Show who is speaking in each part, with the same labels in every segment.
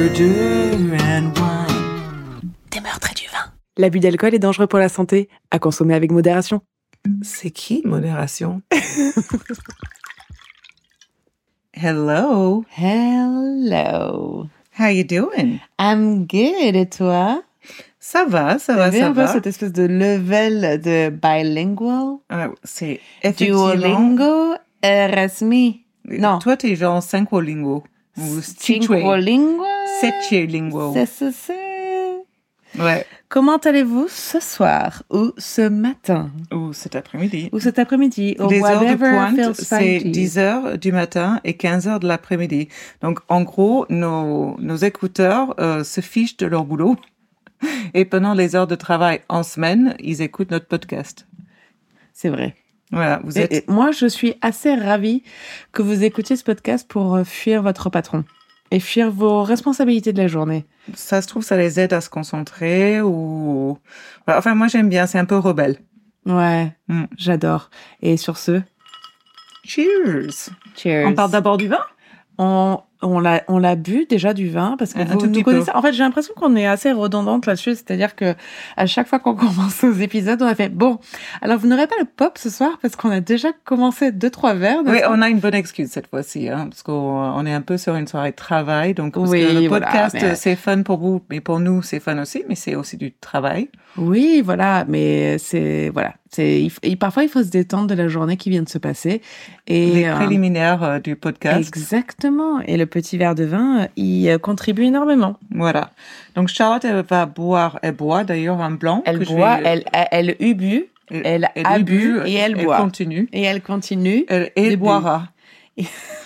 Speaker 1: murder and wine.
Speaker 2: Des meurtres et du vin.
Speaker 3: L'abus d'alcool est dangereux pour la santé, à consommer avec modération.
Speaker 1: C'est qui modération? Hello.
Speaker 2: Hello.
Speaker 1: How you doing?
Speaker 2: I'm good, et toi?
Speaker 1: Ça va, ça va, ça
Speaker 2: un peu
Speaker 1: va.
Speaker 2: cette espèce de level de bilingual?
Speaker 1: Ah, c'est effectivement...
Speaker 2: Duolingo, Erasmi. Non.
Speaker 1: Toi, t'es genre cinquolingo. Septilingo.
Speaker 2: C'est ça, c'est.
Speaker 1: Ouais.
Speaker 2: Comment allez-vous ce soir ou ce matin?
Speaker 1: Ou cet après-midi.
Speaker 2: ou cet après-midi
Speaker 1: Les heures de pointe, c'est
Speaker 2: fine to you.
Speaker 1: 10 heures du matin et 15 heures de l'après-midi. Donc, en gros, nos, nos écouteurs euh, se fichent de leur boulot. Et pendant les heures de travail en semaine, ils écoutent notre podcast.
Speaker 2: C'est vrai.
Speaker 1: Voilà, vous êtes...
Speaker 2: et moi, je suis assez ravie que vous écoutiez ce podcast pour euh, fuir votre patron et fuir vos responsabilités de la journée.
Speaker 1: Ça se trouve, ça les aide à se concentrer ou... Voilà, Enfin, moi, j'aime bien, c'est un peu rebelle.
Speaker 2: Ouais,
Speaker 1: Mm.
Speaker 2: j'adore. Et sur ce,
Speaker 1: Cheers!
Speaker 2: cheers.
Speaker 1: On parle d'abord du vin?
Speaker 2: On, on l'a, on l'a bu déjà du vin parce que
Speaker 1: Un-
Speaker 2: vous nous connaissez. En fait, j'ai l'impression qu'on est assez redondante là-dessus. C'est-à-dire que à chaque fois qu'on commence nos épisodes, on a fait bon. Alors, vous n'aurez pas le pop ce soir parce qu'on a déjà commencé deux trois verres.
Speaker 1: Oui, on a une bonne excuse cette fois-ci, hein, parce qu'on on est un peu sur une soirée de travail. Donc, parce
Speaker 2: Oui,
Speaker 1: que le
Speaker 2: voilà,
Speaker 1: podcast,
Speaker 2: mais-
Speaker 1: c'est fun pour vous, mais pour nous, c'est fun aussi, mais c'est aussi du travail.
Speaker 2: Oui, voilà, mais c'est voilà, il et parfois il faut se détendre de la journée qui vient de se passer et
Speaker 1: Les
Speaker 2: euh,
Speaker 1: préliminaires euh, du podcast.
Speaker 2: exactement. Et le petit verre de vin, euh, il euh, contribue énormément.
Speaker 1: Voilà. Donc, Charlotte, elle va boire, elle boit d'ailleurs un blanc.
Speaker 2: Elle
Speaker 1: que je
Speaker 2: boit,
Speaker 1: vais-
Speaker 2: elle elle eut bu, elle a bu et elle boit.
Speaker 1: continue.
Speaker 2: et elle continue
Speaker 1: Elle, elle
Speaker 2: bu.
Speaker 1: boira.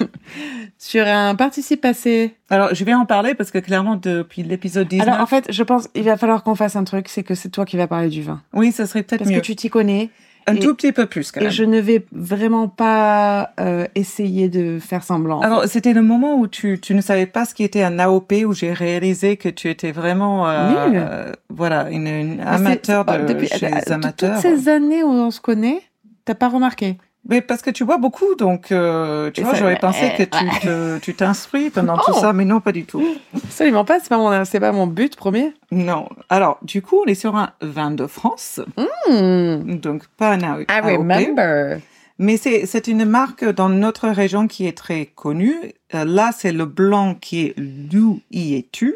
Speaker 2: sur un participe passé.
Speaker 1: Alors, je vais en parler parce que clairement, depuis l'épisode 19,
Speaker 2: Alors en fait, je pense il va falloir qu'on fasse un truc, c'est que c'est toi qui vas parler du vin
Speaker 1: oui, ça serait peut-être
Speaker 2: parce
Speaker 1: mieux.
Speaker 2: que tu t'y connais
Speaker 1: Un
Speaker 2: et-
Speaker 1: tout petit peu plus, quand
Speaker 2: et
Speaker 1: même.
Speaker 2: je ne vais vraiment pas euh, essayer de faire semblant. en
Speaker 1: Alors, c'était le moment où tu, tu ne savais pas ce qui était un AOP, où j'ai réalisé que tu étais vraiment, euh, euh, voilà, une, amateur de
Speaker 2: depuis-
Speaker 1: chez les amateurs.
Speaker 2: Toutes ces années où on se connaît, t'as pas remarqué?
Speaker 1: Mais parce que tu bois beaucoup, donc euh, tu vois, j'aurais pensé que tu te- tu t'instruis pendant tout
Speaker 2: Oh.
Speaker 1: ça, mais non, pas du tout.
Speaker 2: Absolument pas, c'est pas mon, c'est pas mon but premier.
Speaker 1: Non. Alors, du coup, on est sur un vin de France,
Speaker 2: Hmm,
Speaker 1: donc pas un AOP.
Speaker 2: I remember.
Speaker 1: Mais c'est c'est une marque dans notre région qui est très connue. Euh, là, c'est le blanc qui est Loup y et tu,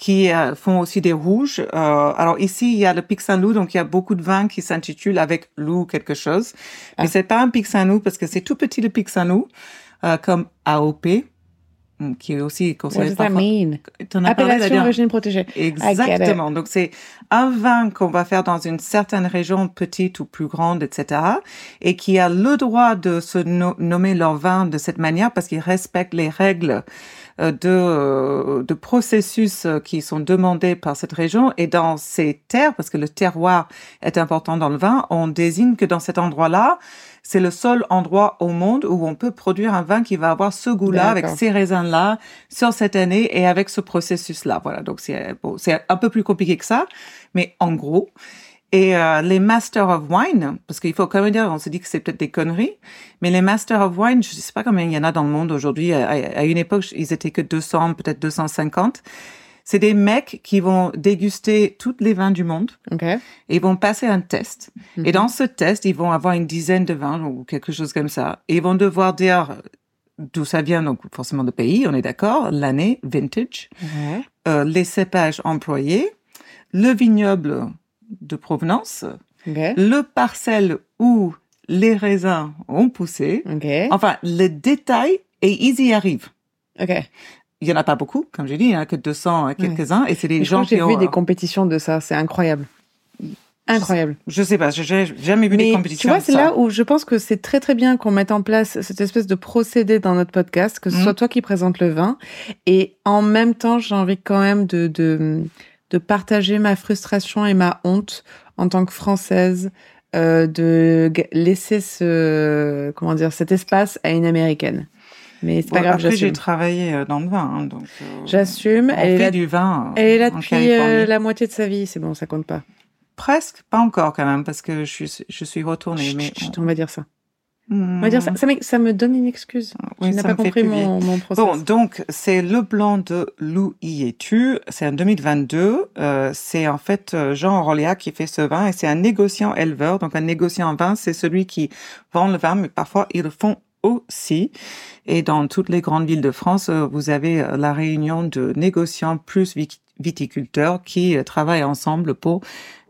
Speaker 1: qui euh, font aussi des rouges. Euh, alors ici, il y a le Pic Saint-Loup, donc il y a beaucoup de vins qui s'intitulent avec Loup quelque chose. Mais
Speaker 2: Ah.
Speaker 1: c'est pas un Pic Saint-Loup parce que c'est tout petit le Pic Saint-Loup, euh, comme AOP, hum, qui est aussi
Speaker 2: What
Speaker 1: considéré la
Speaker 2: Appellation d'origine protégée.
Speaker 1: Exactement. Donc, c'est un vin qu'on va faire dans une certaine région, petite ou plus grande, etc., et qui a le droit de se no- nommer leur vin de cette manière parce qu'ils respectent les règles de, euh, de processus euh, qui sont demandés par cette région. Et dans ces terres, parce que le terroir est important dans le vin, on désigne que dans cet endroit-là, c'est le seul endroit au monde où on peut produire un vin qui va avoir ce goût-là, avec ces raisins-là, sur cette année et avec ce processus-là. Voilà, donc c'est bon, c'est un peu plus compliqué que ça, mais en gros. Et euh, les Masters of Wine, parce qu'il faut quand même dire, on se dit que c'est peut-être des conneries, mais les Masters of Wine, je ne sais pas combien il y en a dans le monde aujourd'hui. À, à une époque, ils étaient que 200, peut-être 250. C'est des mecs qui vont déguster toutes les vins du monde
Speaker 2: Ok.
Speaker 1: et ils vont passer un test.
Speaker 2: Mhm.
Speaker 1: Et dans ce test, ils vont avoir une dizaine de vins ou quelque chose comme ça. Et ils vont devoir dire d'où ça vient, donc forcément de pays, on est d'accord, l'année, vintage, euh, les cépages employés, le vignoble de provenance, le parcelle où les raisins ont poussé. Enfin, les détails, et ils y arrivent.
Speaker 2: Ok.
Speaker 1: Il y en a pas beaucoup, comme j'ai dit, il y en a que 200 et quelques-uns, et c'est des gens
Speaker 2: que j'ai
Speaker 1: qui
Speaker 2: vu
Speaker 1: ont...
Speaker 2: des compétitions de ça, c'est incroyable. Incroyable.
Speaker 1: Je sais pas, j'ai j'ai jamais vu des
Speaker 2: Mais
Speaker 1: compétitions.
Speaker 2: tu vois, c'est là où je pense que c'est très très bien qu'on mette en place cette espèce de procédé dans notre podcast, que ce
Speaker 1: Mhm.
Speaker 2: soit toi qui présente le vin, et en même temps, j'ai envie quand même de, de de partager ma frustration et ma honte en tant que française euh, de laisser ce comment dire cet espace à une américaine. Mais c'est pas
Speaker 1: Bon,
Speaker 2: grave,
Speaker 1: Après, j'ai travaillé euh, dans le vin, hein, donc. euh,
Speaker 2: J'assume.
Speaker 1: on
Speaker 2: Elle est
Speaker 1: fait
Speaker 2: là,
Speaker 1: du vin. euh,
Speaker 2: elle est là depuis euh, la moitié de sa vie. C'est bon, ça compte pas.
Speaker 1: Presque, pas encore quand même, parce que je suis, je suis retournée. mais
Speaker 2: Chut, chut, on va dire ça. On va dire ça, ça, me, ça me donne une excuse.
Speaker 1: Oui,
Speaker 2: tu n'as pas compris mon, mon process.
Speaker 1: Bon, donc c'est le blanc de Lou y es-tu? C'est en 2022. Euh, c'est en fait euh, Jean Roléa qui fait ce vin et c'est un négociant éleveur. Donc un négociant en vin, c'est celui qui vend le vin, mais parfois ils le font aussi. Et dans toutes les grandes villes de France, euh, vous avez euh, la réunion de négociants plus vi- viticulteurs qui travaillent ensemble pour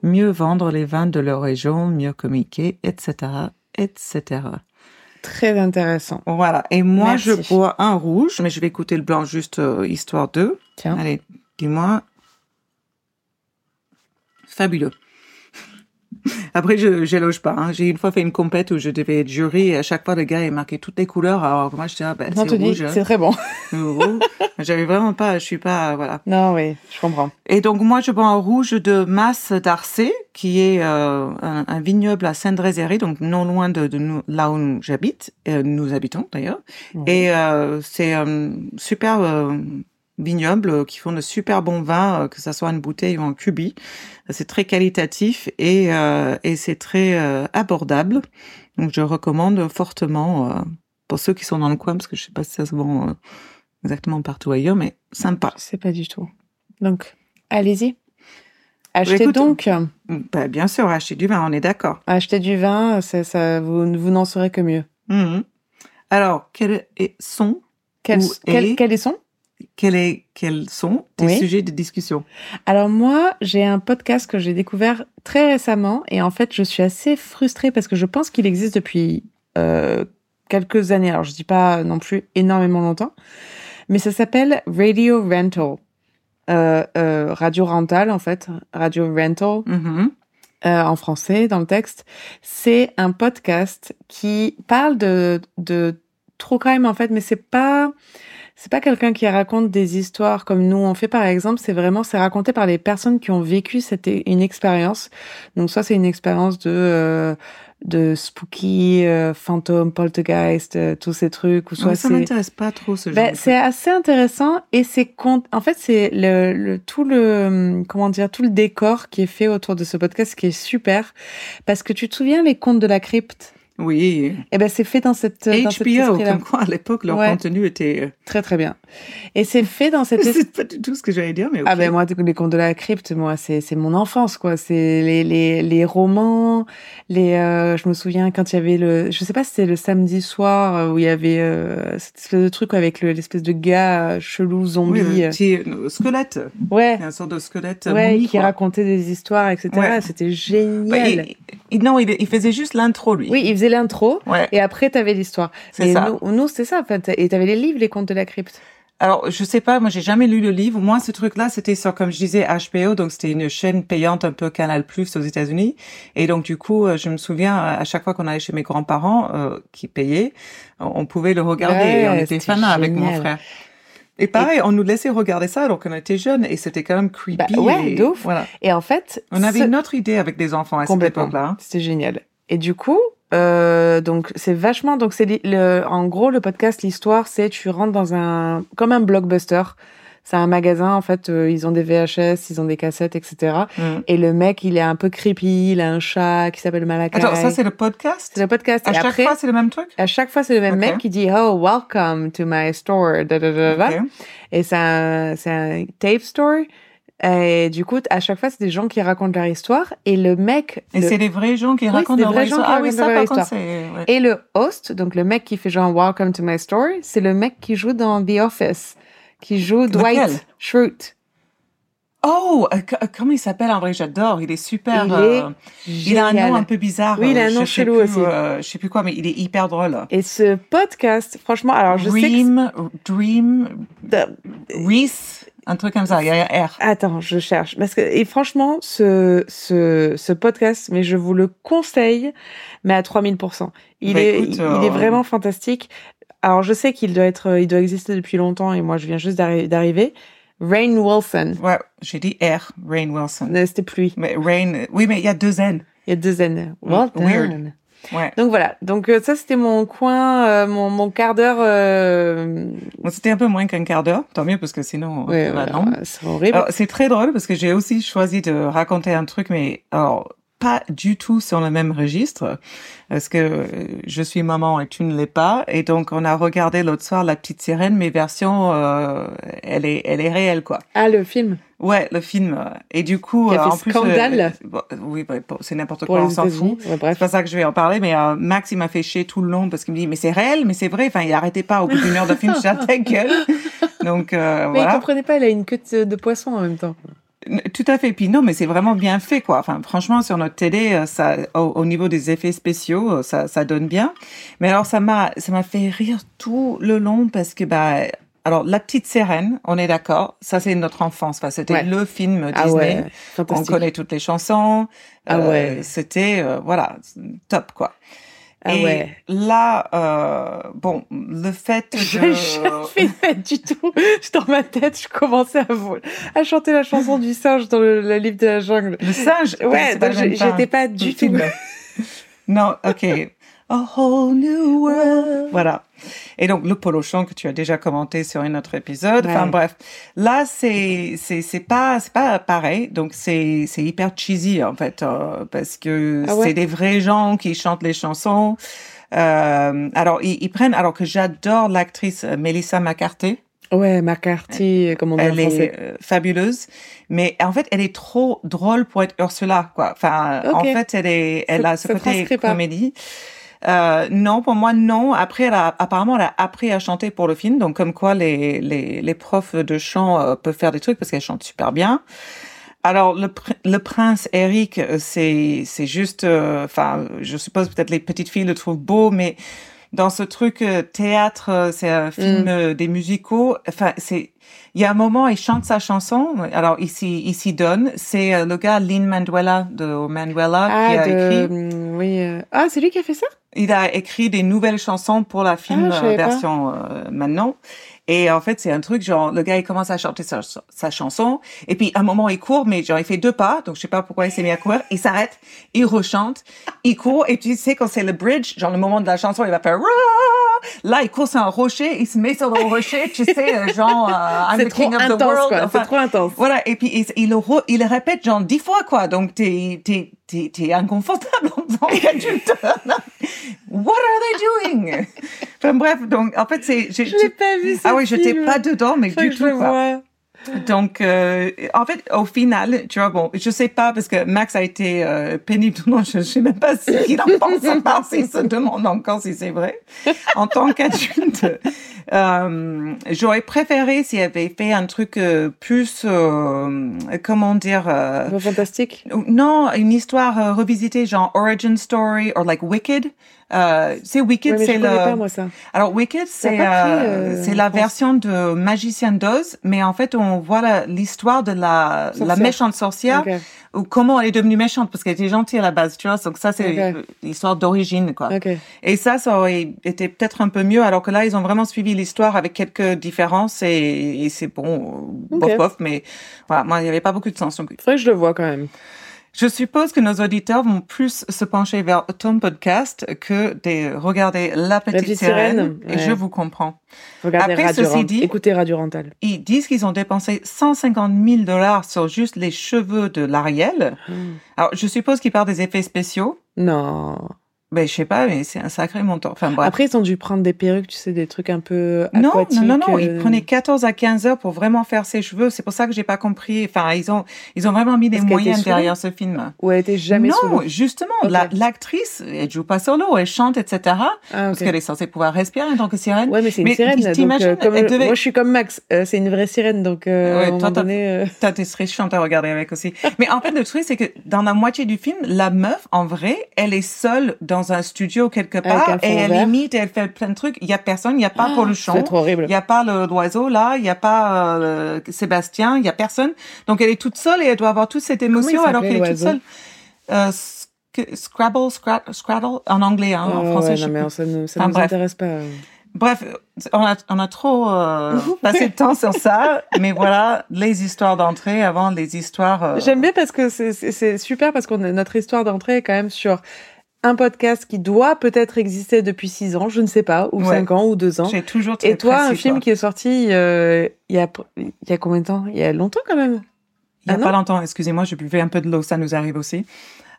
Speaker 1: mieux vendre les vins de leur région, mieux communiquer, etc., etc.
Speaker 2: Très intéressant.
Speaker 1: Voilà. Et moi,
Speaker 2: Merci.
Speaker 1: je bois un rouge, mais je vais écouter le blanc juste euh, histoire de.
Speaker 2: Tiens.
Speaker 1: Allez, dis-moi. Fabuleux. Après, je j'éloge pas. Hein. J'ai une fois fait une compète où je devais être jury et à chaque fois, le gars, il marquait toutes les couleurs. Alors moi, je disais, ah, ben, c'est rouge. hein.
Speaker 2: c'est très bon.
Speaker 1: J'avais vraiment pas, je suis pas, voilà.
Speaker 2: Non, oui, je comprends.
Speaker 1: Et donc, moi, je bois un rouge de Masse d'Arcé, qui est euh, un, un vignoble à Saint-Drézéry, donc non loin de, de nous, là où j'habite, euh, nous habitons d'ailleurs. Et euh, c'est super euh, vignoble euh, qui font de super bons vins, euh, que ça soit en bouteille ou en cubi. C'est très qualitatif et, euh, et c'est très euh, abordable. Donc, je recommande fortement euh, pour ceux qui sont dans le coin, parce que je sais pas si ça se vend exactement partout ailleurs, mais sympa.
Speaker 2: Je sais pas du tout. Donc, allez-y. Achetez
Speaker 1: écoute,
Speaker 2: donc.
Speaker 1: Ben, bien sûr, acheter du vin, on est d'accord.
Speaker 2: Achetez du vin, ça, ça, vous, vous n'en saurez que mieux.
Speaker 1: Mhm. Alors, quels est- sont,
Speaker 2: Quels,
Speaker 1: Où
Speaker 2: quels,
Speaker 1: est-
Speaker 2: quels
Speaker 1: quels, est, quels sont tes
Speaker 2: Oui.
Speaker 1: sujets de discussion?
Speaker 2: Alors moi, j'ai un podcast que j'ai découvert très récemment et en fait, je suis assez frustrée parce que je pense qu'il existe depuis euh, quelques années. Alors je dis pas non plus énormément longtemps, mais ça s'appelle Radio Rental. Euh, euh, radio rental en fait, Radio Rental
Speaker 1: Mhm.
Speaker 2: euh, en français dans le texte. C'est un podcast qui parle de, de true crime en fait, mais c'est pas c'est pas quelqu'un qui raconte des histoires comme nous on fait par exemple. C'est vraiment c'est raconté par les personnes qui ont vécu cette une expérience. Donc soit c'est une expérience de euh, de spooky, euh, fantôme, poltergeist, euh, tous ces trucs, ou soit
Speaker 1: Ouais, ça m'intéresse pas trop ce genre.
Speaker 2: ben, c'est assez intéressant et c'est con... en fait c'est le, le tout le comment dire tout le décor qui est fait autour de ce podcast qui est super parce que tu te souviens les contes de la crypte?
Speaker 1: Oui.
Speaker 2: Eh ben c'est fait dans cette dans cet
Speaker 1: HBO,
Speaker 2: esprit-là.
Speaker 1: comme quoi à l'époque leur
Speaker 2: Ouais.
Speaker 1: contenu était. euh,
Speaker 2: très très bien et c'est fait dans cet esprit
Speaker 1: C'est pas du tout ce que j'allais dire, mais
Speaker 2: ah ben moi les contes de la crypte moi c'est mon enfance quoi c'est les les les romans les euh, je me souviens quand il y avait le je sais pas si c'était le samedi soir euh, où il y avait euh, cette espèce de truc avec le- l'espèce de gars chelou
Speaker 1: Oui,
Speaker 2: zombie
Speaker 1: le
Speaker 2: euh.
Speaker 1: petit squelette.
Speaker 2: ouais
Speaker 1: un sort de squelette.
Speaker 2: ouais,
Speaker 1: momie,
Speaker 2: qui
Speaker 1: quoi.
Speaker 2: racontait des histoires, etc.
Speaker 1: Ouais.
Speaker 2: C'était génial.
Speaker 1: il- il- non, il, il faisait juste l'intro, lui.
Speaker 2: Oui, il faisait l'intro
Speaker 1: Ouais.
Speaker 2: et après t'avais l'histoire.
Speaker 1: C'est ça.
Speaker 2: Nous, nous c'est ça en fait. Et t'avais les livres, les contes de la crypte.
Speaker 1: Alors, je sais pas, moi, j'ai jamais lu le livre. Moi, ce truc-là, c'était sur, comme je disais, HBO, donc c'était une chaîne payante un peu Canal Plus aux États-Unis. Et donc, du coup, euh, je me souviens, à chaque fois qu'on allait chez mes grands-parents, euh, qui payaient, on pouvait le regarder.
Speaker 2: Ouais,
Speaker 1: et on était
Speaker 2: c'était
Speaker 1: fans avec mon frère. Et pareil, on nous laissait regarder ça alors qu'on était jeunes et c'était quand même creepy.
Speaker 2: Bah ouais,
Speaker 1: et-
Speaker 2: ouf.
Speaker 1: Voilà.
Speaker 2: Et en fait,
Speaker 1: On avait
Speaker 2: ce-
Speaker 1: une autre idée avec des enfants à cette époque-là.
Speaker 2: C'était génial. Et du coup, euh, donc c'est vachement. Donc c'est en gros le podcast, l'histoire, c'est tu rentres dans un comme un blockbuster. C'est un magasin en fait. euh, ils ont des VHS, ils ont des cassettes, etc.
Speaker 1: Mm.
Speaker 2: Et le mec, il est un peu creepy. Il a un chat qui s'appelle Malakai.
Speaker 1: Attends, ça, c'est le podcast?
Speaker 2: c'est le podcast.
Speaker 1: À
Speaker 2: et
Speaker 1: chaque
Speaker 2: après,
Speaker 1: fois, c'est le même truc?
Speaker 2: À chaque fois, c'est le même mec qui dit Oh, welcome to my store. Da, da, da. Et c'est un, c'est un tape store. Et du coup, à chaque fois, c'est des gens qui racontent leur histoire. Et le mec.
Speaker 1: Et
Speaker 2: le-
Speaker 1: c'est des vrais gens qui
Speaker 2: Oui,
Speaker 1: racontent
Speaker 2: des
Speaker 1: leur
Speaker 2: vrais gens
Speaker 1: histoire.
Speaker 2: qui
Speaker 1: Ah oui, ça, par contre, ouais.
Speaker 2: Et le host, donc le mec qui fait genre Welcome to my store, c'est le mec qui joue dans The Office, qui joue Dwight Schrute.
Speaker 1: Oh, euh, euh, comment il s'appelle en vrai? J'adore. Il est super.
Speaker 2: Il
Speaker 1: euh, il a un nom un peu bizarre.
Speaker 2: Oui, il a un nom
Speaker 1: sais
Speaker 2: chelou
Speaker 1: plus,
Speaker 2: aussi.
Speaker 1: euh, je sais plus quoi, mais il est hyper drôle.
Speaker 2: Et ce podcast, franchement, alors je sais que.
Speaker 1: Dream, Dream, Reese, un truc comme ça. Il y a R.
Speaker 2: Attends, je cherche. Parce que, et franchement, ce, ce, ce podcast, mais je vous le conseille, mais à 3000%. Il,
Speaker 1: Bah,
Speaker 2: est,
Speaker 1: écoute,
Speaker 2: il,
Speaker 1: euh,
Speaker 2: il est vraiment fantastique. Alors, je sais qu'il doit être, il doit exister depuis longtemps et moi, je viens juste d'arri- d'arriver. Rain Wilson.
Speaker 1: Ouais, j'ai dit R, Rain Wilson.
Speaker 2: Euh, C'était lui.
Speaker 1: Mais Rain, euh, oui, mais il y a deux N.
Speaker 2: Il y a deux N. Well
Speaker 1: Mm, weird. Ouais.
Speaker 2: Donc voilà. Donc euh, ça, c'était mon coin, euh, mon, mon quart d'heure. Euh...
Speaker 1: Bon, C'était un peu moins qu'un quart d'heure. Tant mieux, parce que sinon,
Speaker 2: Ouais,
Speaker 1: bah,
Speaker 2: ouais, c'est horrible.
Speaker 1: C'est très drôle parce que j'ai aussi choisi de raconter un truc, mais alors, pas du tout sur le même registre parce que euh, je suis maman et tu ne l'es pas et donc on a regardé l'autre soir La Petite Sirène mais version euh, elle est elle est réelle quoi.
Speaker 2: Ah le film?
Speaker 1: Ouais, le film. Et du coup, euh, en plus,
Speaker 2: scandale?
Speaker 1: bon, oui, bah, bon, c'est n'importe quoi, on s'en fout.
Speaker 2: Ouais,
Speaker 1: C'est pas ça que je vais en parler, mais euh, Max, il m'a fait chier tout le long parce qu'il me dit, mais c'est réel, mais c'est vrai. Enfin, il arrêtait pas au bout d'une heure de film, je ah, ta gueule. Donc, euh,
Speaker 2: Mais il
Speaker 1: voilà.
Speaker 2: comprenait pas, il a une queue de poisson en même temps.
Speaker 1: Tout à fait. Puis non, mais c'est vraiment bien fait, quoi. Enfin, franchement, sur notre télé, euh, ça, au, au niveau des effets spéciaux, euh, ça, ça donne bien. Mais alors, ça m'a, ça m'a fait rire tout le long parce que, bah, alors, La Petite Sirène, on est d'accord. Ça, c'est notre enfance. Enfin, c'était
Speaker 2: Ouais.
Speaker 1: le film Disney.
Speaker 2: Ah ouais,
Speaker 1: On connaît toutes les chansons.
Speaker 2: Ah
Speaker 1: Euh,
Speaker 2: ouais.
Speaker 1: C'était, euh, voilà, top, quoi.
Speaker 2: Ah
Speaker 1: Et
Speaker 2: ouais.
Speaker 1: là, euh, bon, le fait
Speaker 2: J'ai
Speaker 1: de...
Speaker 2: jamais fait du tout. Dans ma tête, je commençais à, chanter la chanson du singe dans le, le livre de la jungle.
Speaker 1: Le singe?
Speaker 2: Ouais, j'ai- j'étais pas du tout.
Speaker 1: non, ok. A whole new world. Voilà. Et donc, le polochon que tu as déjà commenté sur un autre épisode. Enfin, bref. Là, c'est, c'est, c'est pas, c'est pas pareil. Donc, c'est, c'est hyper cheesy, en fait, euh, parce que
Speaker 2: Ah ouais?
Speaker 1: c'est des vrais gens qui chantent les chansons. Euh, alors, ils, ils prennent, alors que j'adore l'actrice euh, Melissa McCarthy.
Speaker 2: Ouais, McCarthy, comme on dit en
Speaker 1: Elle
Speaker 2: français.
Speaker 1: est euh, fabuleuse, mais en fait, elle est trop drôle pour être Ursula, quoi. Enfin, en fait, elle est, elle a ce côté
Speaker 2: pas.
Speaker 1: Euh, non, pour moi, non. Après, elle a, apparemment, elle a appris à chanter pour le film, donc comme quoi les, les, les profs de chant euh, peuvent faire des trucs parce qu'elle chante super bien. Alors, le, le prince Eric, euh, c'est, c'est juste, euh, enfin, je suppose peut-être les petites filles le trouvent beau, mais dans ce truc euh, théâtre, euh, c'est un film
Speaker 2: Mm.
Speaker 1: euh, des musicaux. Enfin, c'est, il y a un moment, il chante sa chanson. Alors, il s'y, donne. C'est euh, le gars Lin Manuela de Manuela qui
Speaker 2: Ah,
Speaker 1: a
Speaker 2: de...
Speaker 1: écrit.
Speaker 2: mm, Oui. euh, Ah, c'est lui qui a fait ça?
Speaker 1: Il a écrit des nouvelles chansons pour la film
Speaker 2: Ah, pas.
Speaker 1: version euh, maintenant. Et en fait, c'est un truc genre le gars il commence à chanter sa, sa chanson et puis à un moment il court mais genre il fait deux pas donc je sais pas pourquoi il s'est mis à courir, il s'arrête, il rechante, il court et tu sais quand c'est le bridge, genre le moment de la chanson, il va faire là il court sur un rocher, il se met sur le rocher, tu sais euh, genre euh, I'm the
Speaker 2: trop
Speaker 1: king of the
Speaker 2: intense,
Speaker 1: world.
Speaker 2: quoi.
Speaker 1: Enfin,
Speaker 2: C'est trop intense.
Speaker 1: voilà, et puis il, il, il le répète genre dix fois, quoi. Donc, t'es, t'es, t'es, inconfortable en tant qu'adulte. What are they doing? Enfin, bref, donc, en fait, c'est...
Speaker 2: Je l'ai pas vu,
Speaker 1: Ah oui, j'étais
Speaker 2: film.
Speaker 1: pas dedans, mais du
Speaker 2: je
Speaker 1: tout, quoi.
Speaker 2: voie.
Speaker 1: Donc, euh, en fait, au final, tu vois, bon, je sais pas parce que Max a été euh, pénible le long. Je sais même pas ce qu'il en pense à part s'il se demande encore si c'est vrai. En tant qu'adulte, euh, j'aurais préféré s'il avait fait un truc euh, plus, euh, comment dire, euh,
Speaker 2: fantastique.
Speaker 1: non, une histoire revisitée, genre origin story or like Wicked. Euh, c'est Wicked,
Speaker 2: Ouais,
Speaker 1: c'est le.
Speaker 2: pas, moi, ça.
Speaker 1: Alors Wicked, c'est euh, c'est la
Speaker 2: France.
Speaker 1: version de Magicien d'Oz, mais en fait on voit l'histoire de la, la méchante sorcière ou comment elle est devenue méchante parce qu'elle était gentille à la base, tu vois. Donc ça c'est
Speaker 2: Ok.
Speaker 1: euh, l'histoire d'origine quoi. Et ça, ça aurait été peut-être un peu mieux, alors que là ils ont vraiment suivi l'histoire avec quelques différences et, et c'est bon, euh, bof bof, mais voilà, moi il y avait pas beaucoup de sens. Donc,
Speaker 2: Faudrait que je le vois quand même.
Speaker 1: Je suppose que nos auditeurs vont plus se pencher vers ton podcast que de regarder La Petite,
Speaker 2: Petite
Speaker 1: Sirène.
Speaker 2: Sirène,
Speaker 1: Et je vous comprends.
Speaker 2: Regardez
Speaker 1: Après,
Speaker 2: Radio
Speaker 1: ceci dit-
Speaker 2: Écoutez Radio Rental.
Speaker 1: Ils disent qu'ils ont dépensé 150 000 dollars sur juste les cheveux de l'Ariel. Alors, je suppose qu'ils parlent des effets spéciaux.
Speaker 2: Non.
Speaker 1: Ben, je sais pas, mais c'est un sacré montant. Enfin, bref.
Speaker 2: Après, ils ont dû prendre des perruques, tu sais, des trucs un peu
Speaker 1: non,
Speaker 2: aquatiques.
Speaker 1: non, non, non,
Speaker 2: euh,
Speaker 1: ils prenaient 14 à 15 heures pour vraiment faire ses cheveux. C'est pour ça que j'ai pas compris. Enfin, ils ont, ils ont vraiment mis des moyens derrière ce film.
Speaker 2: Ou elle était jamais
Speaker 1: non, justement,
Speaker 2: Ok.
Speaker 1: la- l'actrice, elle joue pas solo, elle chante, etc.
Speaker 2: Ah,
Speaker 1: Parce qu'elle est censée pouvoir respirer en tant que sirène.
Speaker 2: Ouais, mais c'est une
Speaker 1: Mais
Speaker 2: sirène. Donc,
Speaker 1: t'imagines,
Speaker 2: euh, comme-
Speaker 1: elle devait-
Speaker 2: Moi, je suis comme Max. Euh, c'est une vraie sirène, donc euh,
Speaker 1: Ouais, toi,
Speaker 2: donné. euh,
Speaker 1: T'as des très chiante à regarder avec aussi. Mais en fait, le truc, c'est que dans la moitié du film, la meuf, en vrai, elle est seule dans un studio quelque part et elle imite et elle fait plein de trucs. Il y a personne, il n'y a pas
Speaker 2: Ah,
Speaker 1: pour le
Speaker 2: C'est
Speaker 1: chant.
Speaker 2: trop horrible.
Speaker 1: Il n'y a pas le l'oiseau là, il n'y a pas euh, Sébastien, il n'y a personne. Donc elle est toute seule et elle doit avoir toute cette émotion alors qu'elle est toute seule. Euh, sc- Scrabble, Scra- Scraddle, en anglais, hein, en
Speaker 2: Ouais,
Speaker 1: français.
Speaker 2: ouais,
Speaker 1: je
Speaker 2: non,
Speaker 1: sais
Speaker 2: mais
Speaker 1: plus.
Speaker 2: ça ne ça
Speaker 1: Enfin,
Speaker 2: nous
Speaker 1: bref.
Speaker 2: intéresse pas.
Speaker 1: Bref, on a, on a trop euh, passé de temps sur ça, mais voilà, les histoires d'entrée avant les histoires. euh,
Speaker 2: J'aime bien parce que c'est- c'est c'est super parce a notre histoire d'entrée est quand même sur un podcast qui doit peut-être exister depuis six ans, je ne sais pas, ou
Speaker 1: Ouais.
Speaker 2: cinq ans, ou deux ans.
Speaker 1: J'ai toujours très
Speaker 2: Et toi, un film qui est sorti euh, il y a il y a combien de temps? Il y a longtemps quand même.
Speaker 1: Il y a
Speaker 2: Ah
Speaker 1: pas longtemps, excusez-moi, je buvais un peu de l'eau, ça nous arrive aussi.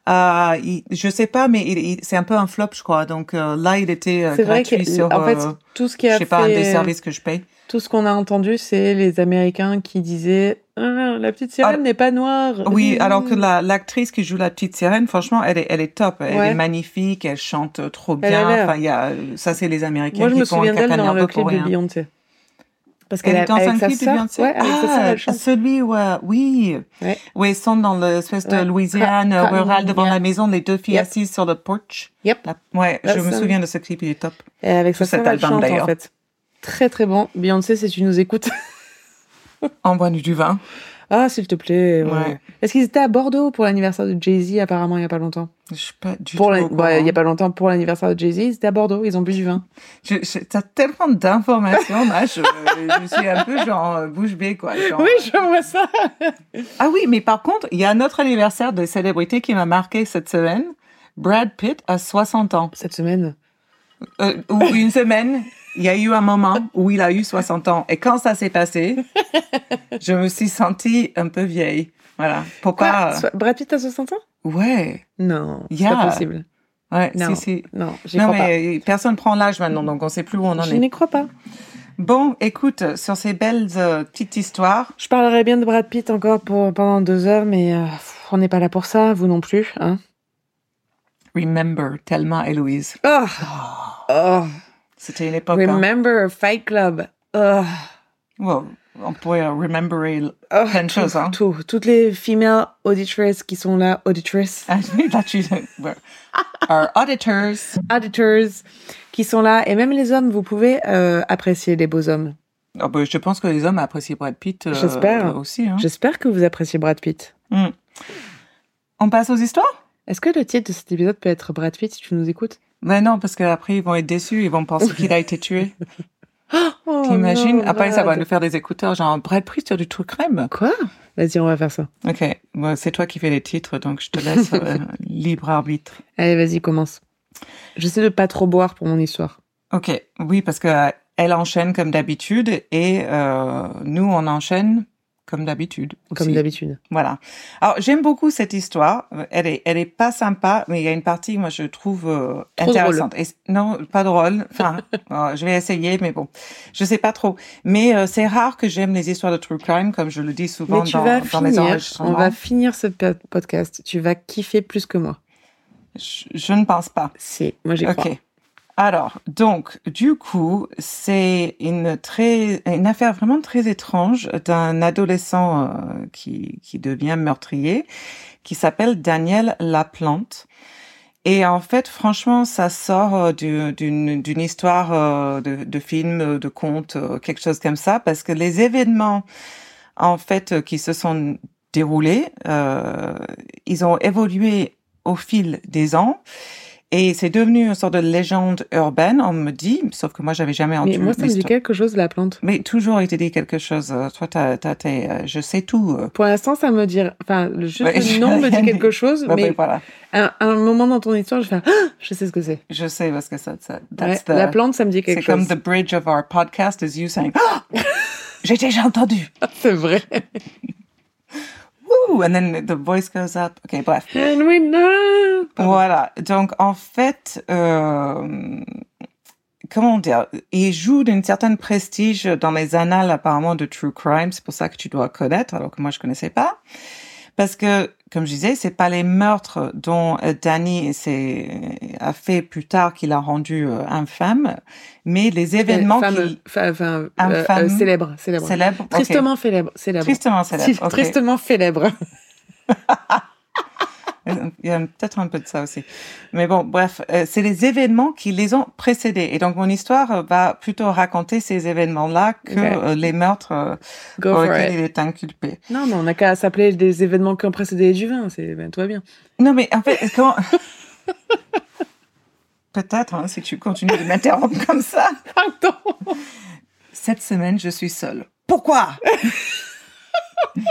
Speaker 1: Euh, il- je sais pas, mais c'est un peu un flop, je crois. Donc euh, là, il était euh,
Speaker 2: C'est vrai que,
Speaker 1: gratuit sur,
Speaker 2: en fait,
Speaker 1: euh,
Speaker 2: tout ce qui
Speaker 1: je
Speaker 2: a
Speaker 1: sais pas, un des services que je paye.
Speaker 2: tout ce qu'on a entendu, c'est les Américains qui disaient Ah, la petite sirène
Speaker 1: Ah,
Speaker 2: n'est pas noire.
Speaker 1: Oui,
Speaker 2: Mmh.
Speaker 1: alors que la, l'actrice qui joue la petite sirène, franchement, elle est, elle est top. Elle
Speaker 2: Ouais.
Speaker 1: est magnifique, elle chante trop
Speaker 2: Elle a
Speaker 1: bien. Enfin, y a, ça, c'est les Américains
Speaker 2: Moi, je
Speaker 1: qui
Speaker 2: me souviens d'elle dans le clip de. Beyoncé. Parce
Speaker 1: Elle
Speaker 2: qu'elle
Speaker 1: est dans un clip de Beyoncé?
Speaker 2: ouais,
Speaker 1: ah, celui où, euh, oui,
Speaker 2: Ouais.
Speaker 1: où ils sont dans l'espèce de
Speaker 2: Ouais.
Speaker 1: Louisiane rurale devant
Speaker 2: yeah.
Speaker 1: la maison, les deux filles
Speaker 2: Yep.
Speaker 1: assises sur le porch.
Speaker 2: Yep.
Speaker 1: La- Ouais, je me souviens de ce clip, il est top.
Speaker 2: Et avec
Speaker 1: cet album,
Speaker 2: en
Speaker 1: d'ailleurs.
Speaker 2: fait. Très, très bon. Beyoncé, si tu nous écoutes.
Speaker 1: Envoie-nous du vin.
Speaker 2: Ah, s'il te plaît. Ouais.
Speaker 1: Ouais.
Speaker 2: Parce qu'ils étaient à Bordeaux pour l'anniversaire de Jay-Z, apparemment, il y a pas longtemps?
Speaker 1: Je suis pas du
Speaker 2: Pour
Speaker 1: tout
Speaker 2: il y a pas longtemps, pour l'anniversaire de Jay-Z, ils étaient à Bordeaux, ils ont bu du vin.
Speaker 1: Je, je, t'as tellement d'informations, là, je, je suis un peu genre euh, bouche bée, quoi. genre,
Speaker 2: Oui,
Speaker 1: euh,
Speaker 2: je vois ça.
Speaker 1: Ah oui, mais par contre, il y a un autre anniversaire de célébrité qui m'a marqué cette semaine. Brad Pitt a 60 ans.
Speaker 2: Cette semaine?
Speaker 1: Euh, ou une semaine, il y a eu un moment où il a eu 60 ans. Et quand ça s'est passé, je me suis sentie un peu vieille. Voilà. Pourquoi
Speaker 2: Quoi So- Brad Pitt a 60 ans?
Speaker 1: Ouais.
Speaker 2: Non, c'est pas possible.
Speaker 1: Ouais,
Speaker 2: Non.
Speaker 1: si, si.
Speaker 2: Non,
Speaker 1: Non,
Speaker 2: crois
Speaker 1: mais personne prend l'âge maintenant, donc on sait plus où on
Speaker 2: pas.
Speaker 1: en
Speaker 2: Je
Speaker 1: est.
Speaker 2: n'y crois pas.
Speaker 1: Bon, écoute, sur ces belles euh, petites histoires,
Speaker 2: Je parlerai bien de Brad Pitt encore pour, pendant deux heures, mais euh, on n'est pas là pour ça, vous non plus. Hein
Speaker 1: remember Thelma et Louise.
Speaker 2: oh, oh.
Speaker 1: C'était une époque. hein.
Speaker 2: Remember Fight Club. Oh.
Speaker 1: Well, on pourrait rememberer
Speaker 2: Oh,
Speaker 1: plein de
Speaker 2: tout,
Speaker 1: choses. Hein.
Speaker 2: tout. Toutes les females auditrices qui sont là, auditrices,
Speaker 1: Ah, là, tu-. Our auditors.
Speaker 2: auditors qui sont là, et même les hommes, vous pouvez euh, apprécier les beaux hommes.
Speaker 1: Ah, bah, je pense que les hommes apprécient Brad Pitt euh,
Speaker 2: J'espère.
Speaker 1: aussi. Hein.
Speaker 2: J'espère que vous appréciez Brad Pitt.
Speaker 1: Hmm. On passe aux histoires?
Speaker 2: Est-ce que le titre de cet épisode peut être Brad Pitt si tu nous écoutes?
Speaker 1: Mais non, parce qu'après, ils vont être déçus. Ils vont penser qu'il a été tué.
Speaker 2: oh,
Speaker 1: T'imagines? Après, ça va nous faire des écouteurs. Genre, Brad Pitt sur du true crime.
Speaker 2: Quoi? Vas-y, on va faire ça.
Speaker 1: Ok. Bon, c'est toi qui fais les titres, donc je te laisse euh, libre arbitre.
Speaker 2: Allez, vas-y, commence. J'essaie de pas trop boire pour mon histoire.
Speaker 1: Ok. Oui, parce que euh, elle enchaîne comme d'habitude et euh, nous, on enchaîne comme d'habitude.
Speaker 2: Comme d'habitude.
Speaker 1: Voilà. Alors j'aime beaucoup cette histoire. Elle est, elle est pas sympa, mais il y a une partie moi je trouve euh, intéressante. Et non, pas drôle. Enfin, euh, je vais essayer, mais bon, je sais pas trop. Mais euh, c'est rare que j'aime les histoires de true crime, comme je le dis souvent
Speaker 2: Mais tu
Speaker 1: dans,
Speaker 2: vas
Speaker 1: dans les
Speaker 2: finir,
Speaker 1: enregistrements.
Speaker 2: on va finir ce po- podcast. Tu vas kiffer plus que moi.
Speaker 1: je, je ne pense pas.
Speaker 2: Si, moi j'y
Speaker 1: Ok.
Speaker 2: crois.
Speaker 1: Alors, donc, du coup, c'est une très, une affaire vraiment très étrange d'un adolescent euh, qui, qui devient meurtrier, qui s'appelle Daniel Laplante. Et en fait, franchement, ça sort euh, du- d'une histoire euh, de, de film, de conte, quelque chose comme ça, parce que les événements, en fait, qui se sont déroulés, euh, ils ont évolué au fil des ans. Et c'est devenu une sorte de légende urbaine, on me dit, sauf que moi, j'avais jamais
Speaker 2: Mais
Speaker 1: entendu
Speaker 2: moi, ça me dit quelque chose, la plante.
Speaker 1: Mais toujours, il te dit quelque chose. euh, Toi, t'as, t'as, tes, euh, je sais tout. euh.
Speaker 2: Pour l'instant, ça me dit. Enfin, juste
Speaker 1: Ouais,
Speaker 2: le nom me dit quelque
Speaker 1: dit.
Speaker 2: chose, mais
Speaker 1: voilà.
Speaker 2: à un, moment dans ton histoire, je fais Ah, Je sais ce que c'est.
Speaker 1: Je sais parce que ça, ça
Speaker 2: Ouais,
Speaker 1: the-
Speaker 2: La plante, ça me dit
Speaker 1: c'est
Speaker 2: quelque
Speaker 1: comme
Speaker 2: chose.
Speaker 1: the bridge of our podcast is you saying, Ah! j'ai déjà entendu.
Speaker 2: C'est vrai.
Speaker 1: And then the voice goes up. Ok, bref.
Speaker 2: And we know.
Speaker 1: Voilà. Donc, en fait, euh, comment dire, il joue d'une certaine prestige dans les annales apparemment de true crime. C'est pour ça que tu dois connaître, alors que moi je connaissais pas. Parce que, comme je disais, c'est pas les meurtres dont euh, Danny s'est a fait plus tard qu'il a rendu euh, infâme, mais les événements qui
Speaker 2: Enfin, euh, euh, célèbre. Célèbre. Tristement célèbre. célèbre.
Speaker 1: Tristement ok.
Speaker 2: Tristement célèbre.
Speaker 1: Il y a peut-être un peu de ça aussi. Mais bon, bref, euh, c'est les événements qui les ont précédés. Et donc, mon histoire euh, va plutôt raconter ces événements-là que euh, les meurtres euh,
Speaker 2: Go
Speaker 1: pour lesquels
Speaker 2: it.
Speaker 1: il est inculpé.
Speaker 2: Non, mais on n'a qu'à s'appeler des événements qui ont précédé du vin. C'est ben, tout va bien.
Speaker 1: Non, mais en fait, comment... peut-être, hein, si tu continues de m'interrompre comme ça.
Speaker 2: Pardon.
Speaker 1: Cette semaine, je suis seule. Pourquoi?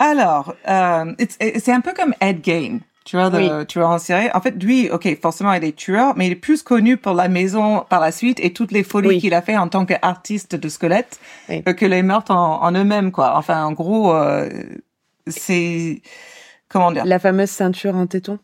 Speaker 1: Alors, euh, it's- c'est un peu comme Ed Gein. Tu vois, le tueur en série. En fait, lui, ok, forcément, il est tueur, mais il est plus connu pour la maison par la suite et toutes les folies
Speaker 2: Oui.
Speaker 1: qu'il a fait en tant qu'artiste de squelette
Speaker 2: Oui.
Speaker 1: euh, que les meurtres en, en eux-mêmes, quoi. Enfin, en gros, euh, c'est comment dire?
Speaker 2: La fameuse ceinture en téton.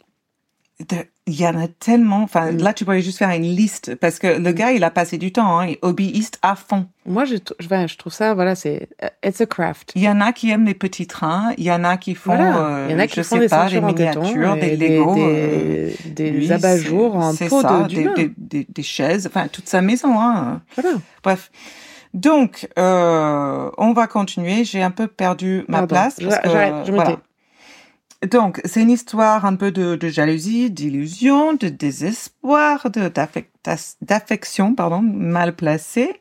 Speaker 1: Il y en a tellement. Enfin,
Speaker 2: Mm.
Speaker 1: là, tu pourrais juste faire une liste parce que le gars, il a passé du temps, hein, il hobbyiste à fond.
Speaker 2: Moi, je, je, enfin, je trouve ça, voilà, c'est. uh, It's a craft.
Speaker 1: Il y en a qui aiment les petits trains, il y en a qui font,
Speaker 2: Voilà.
Speaker 1: euh,
Speaker 2: Il y en a qui
Speaker 1: je
Speaker 2: font
Speaker 1: sais
Speaker 2: des
Speaker 1: pas, des miniatures, des Legos.
Speaker 2: Des,
Speaker 1: euh,
Speaker 2: des,
Speaker 1: lui,
Speaker 2: abat-jours en peau
Speaker 1: ça,
Speaker 2: de
Speaker 1: des, des, des, des chaises, enfin toute sa maison. Hein.
Speaker 2: Voilà.
Speaker 1: Bref. Donc, euh, on va continuer. J'ai un peu perdu ma
Speaker 2: Pardon.
Speaker 1: place. parce que, voilà. Donc, c'est une histoire un peu de, jalousie, d'illusion, de désespoir, d'affection, mal placée.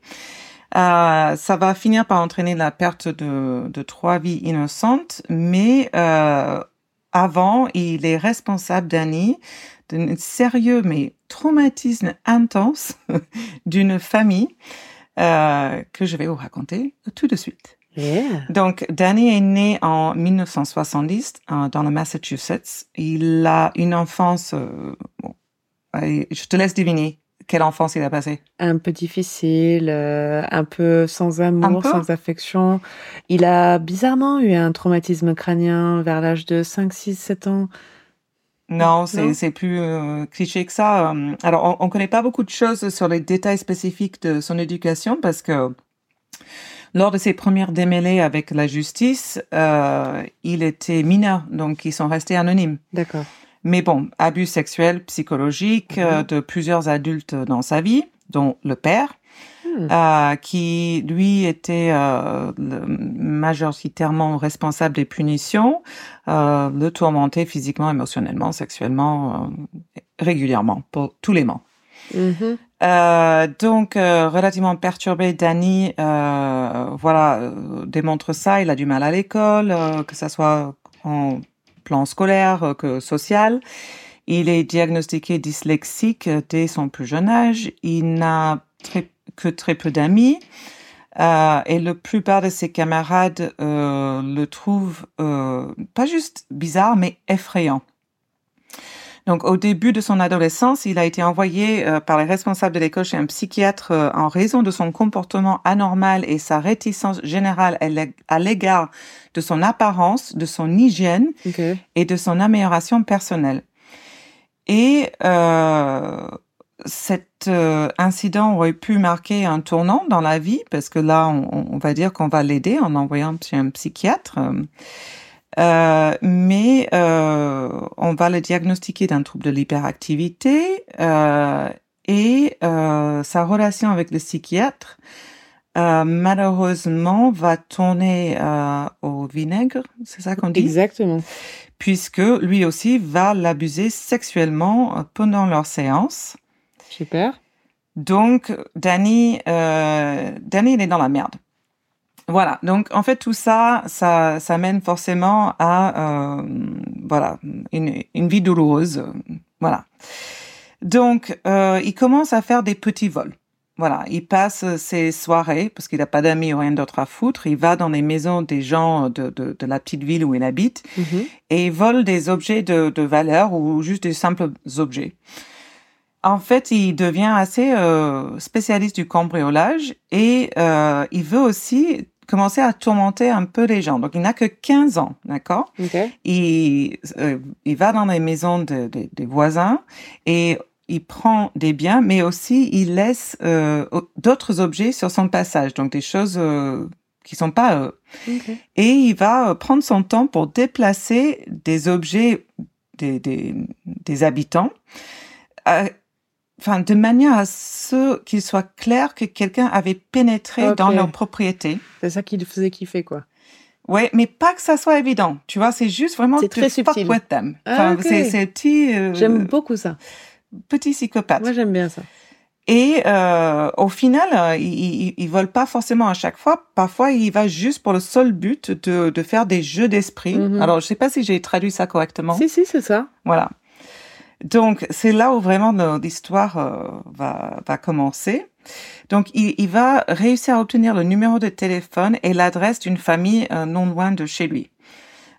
Speaker 1: Euh, ça va finir par entraîner la perte de, trois vies innocentes, mais euh, avant, il est responsable, Danny, d'un sérieux mais traumatisme intense d'une famille euh, que je vais vous raconter tout de suite.
Speaker 2: Yeah.
Speaker 1: Donc, Danny est né en 1970 euh, dans le Massachusetts. Il a une enfance. euh, bon, je te laisse deviner quelle enfance il a passé.
Speaker 2: Un peu difficile, euh, un peu sans amour,
Speaker 1: peu?
Speaker 2: sans affection. Il a bizarrement eu un traumatisme crânien vers l'âge de 5, 6, 7 ans.
Speaker 1: Non, c'est plus euh, cliché que ça. Alors, on, on connaît pas beaucoup de choses sur les détails spécifiques de son éducation parce que lors de ses premières démêlés avec la justice, euh, il était mineur, donc ils sont restés anonymes.
Speaker 2: D'accord.
Speaker 1: Mais bon, abus sexuels, psychologiques euh,
Speaker 2: Mhm.
Speaker 1: de plusieurs adultes dans sa vie, dont le père,
Speaker 2: Hmm.
Speaker 1: euh, qui lui était euh, majoritairement responsable des punitions, euh, le tourmentait physiquement, émotionnellement, sexuellement, euh, régulièrement, pour tous les.
Speaker 2: Mhm.
Speaker 1: Euh, donc, euh, relativement perturbé, Danny, euh, voilà, euh, démontre ça. Il a du mal à l'école, euh, que ça soit en plan scolaire que social. Il est diagnostiqué dyslexique dès son plus jeune âge. Il n'a très, que très peu d'amis. Euh, et la plupart de ses camarades euh, le trouvent euh, pas juste bizarre, mais effrayant. Donc, au début de son adolescence, il a été envoyé euh, par les responsables de l'école chez un psychiatre euh, en raison de son comportement anormal et sa réticence générale à l'ég- à l'égard de son apparence, de son hygiène et de son amélioration personnelle. Et euh, cet euh, incident aurait pu marquer un tournant dans la vie, parce que là, on, on va dire qu'on va l'aider en l'envoyant chez un psychiatre. Euh, mais euh, on va le diagnostiquer d'un trouble de l'hyperactivité euh, et euh, sa relation avec le psychiatre euh, malheureusement va tourner euh, au vinaigre, c'est ça qu'on dit?
Speaker 2: Exactement.
Speaker 1: puisque lui aussi va l'abuser sexuellement pendant leur séance.
Speaker 2: Peur.
Speaker 1: Donc, Danny, euh, Danny, il est dans la merde. Voilà. Donc, en fait, tout ça, ça, ça mène forcément à, euh, voilà, une, une vie douloureuse. Voilà. Donc, euh, il commence à faire des petits vols. Voilà, il passe ses soirées parce qu'il n'a pas d'amis ou rien d'autre à foutre. Il va dans les maisons des gens de, de, de la petite ville où il habite
Speaker 2: Mhm.
Speaker 1: et vole des objets de, de valeur ou juste des simples objets. En fait, il devient assez euh, spécialiste du cambriolage et euh, il veut aussi commencer à tourmenter un peu les gens. Donc, il n'a que 15 ans, d'accord? Il, euh, il va dans les maisons de- de- des voisins et il prend des biens, mais aussi il laisse euh, d'autres objets sur son passage, donc des choses euh, qui sont pas
Speaker 2: Ok.
Speaker 1: et il va euh, prendre son temps pour déplacer des objets des, des, des habitants, enfin de manière à ce qu'il soit clair que quelqu'un avait pénétré dans leur propriété.
Speaker 2: C'est ça qui le faisait kiffer, quoi.
Speaker 1: Ouais, mais pas que ça soit évident. Tu vois, c'est juste vraiment
Speaker 2: C'est très
Speaker 1: fuck
Speaker 2: subtil.
Speaker 1: with them.
Speaker 2: Ah,
Speaker 1: Enfin, c'est petit euh,
Speaker 2: J'aime beaucoup ça.
Speaker 1: petit psychopathe.
Speaker 2: Moi, j'aime bien ça.
Speaker 1: Et euh, au final, euh, il, il, il vole pas forcément à chaque fois. Parfois, il va juste pour le seul but de, de faire des jeux d'esprit.
Speaker 2: Mhm.
Speaker 1: Alors, je sais pas si j'ai traduit ça correctement.
Speaker 2: Si, si, c'est ça.
Speaker 1: Voilà. Donc, c'est là où vraiment l'histoire euh, va, va commencer. Donc, il, il va réussir à obtenir le numéro de téléphone et l'adresse d'une famille euh, non loin de chez lui.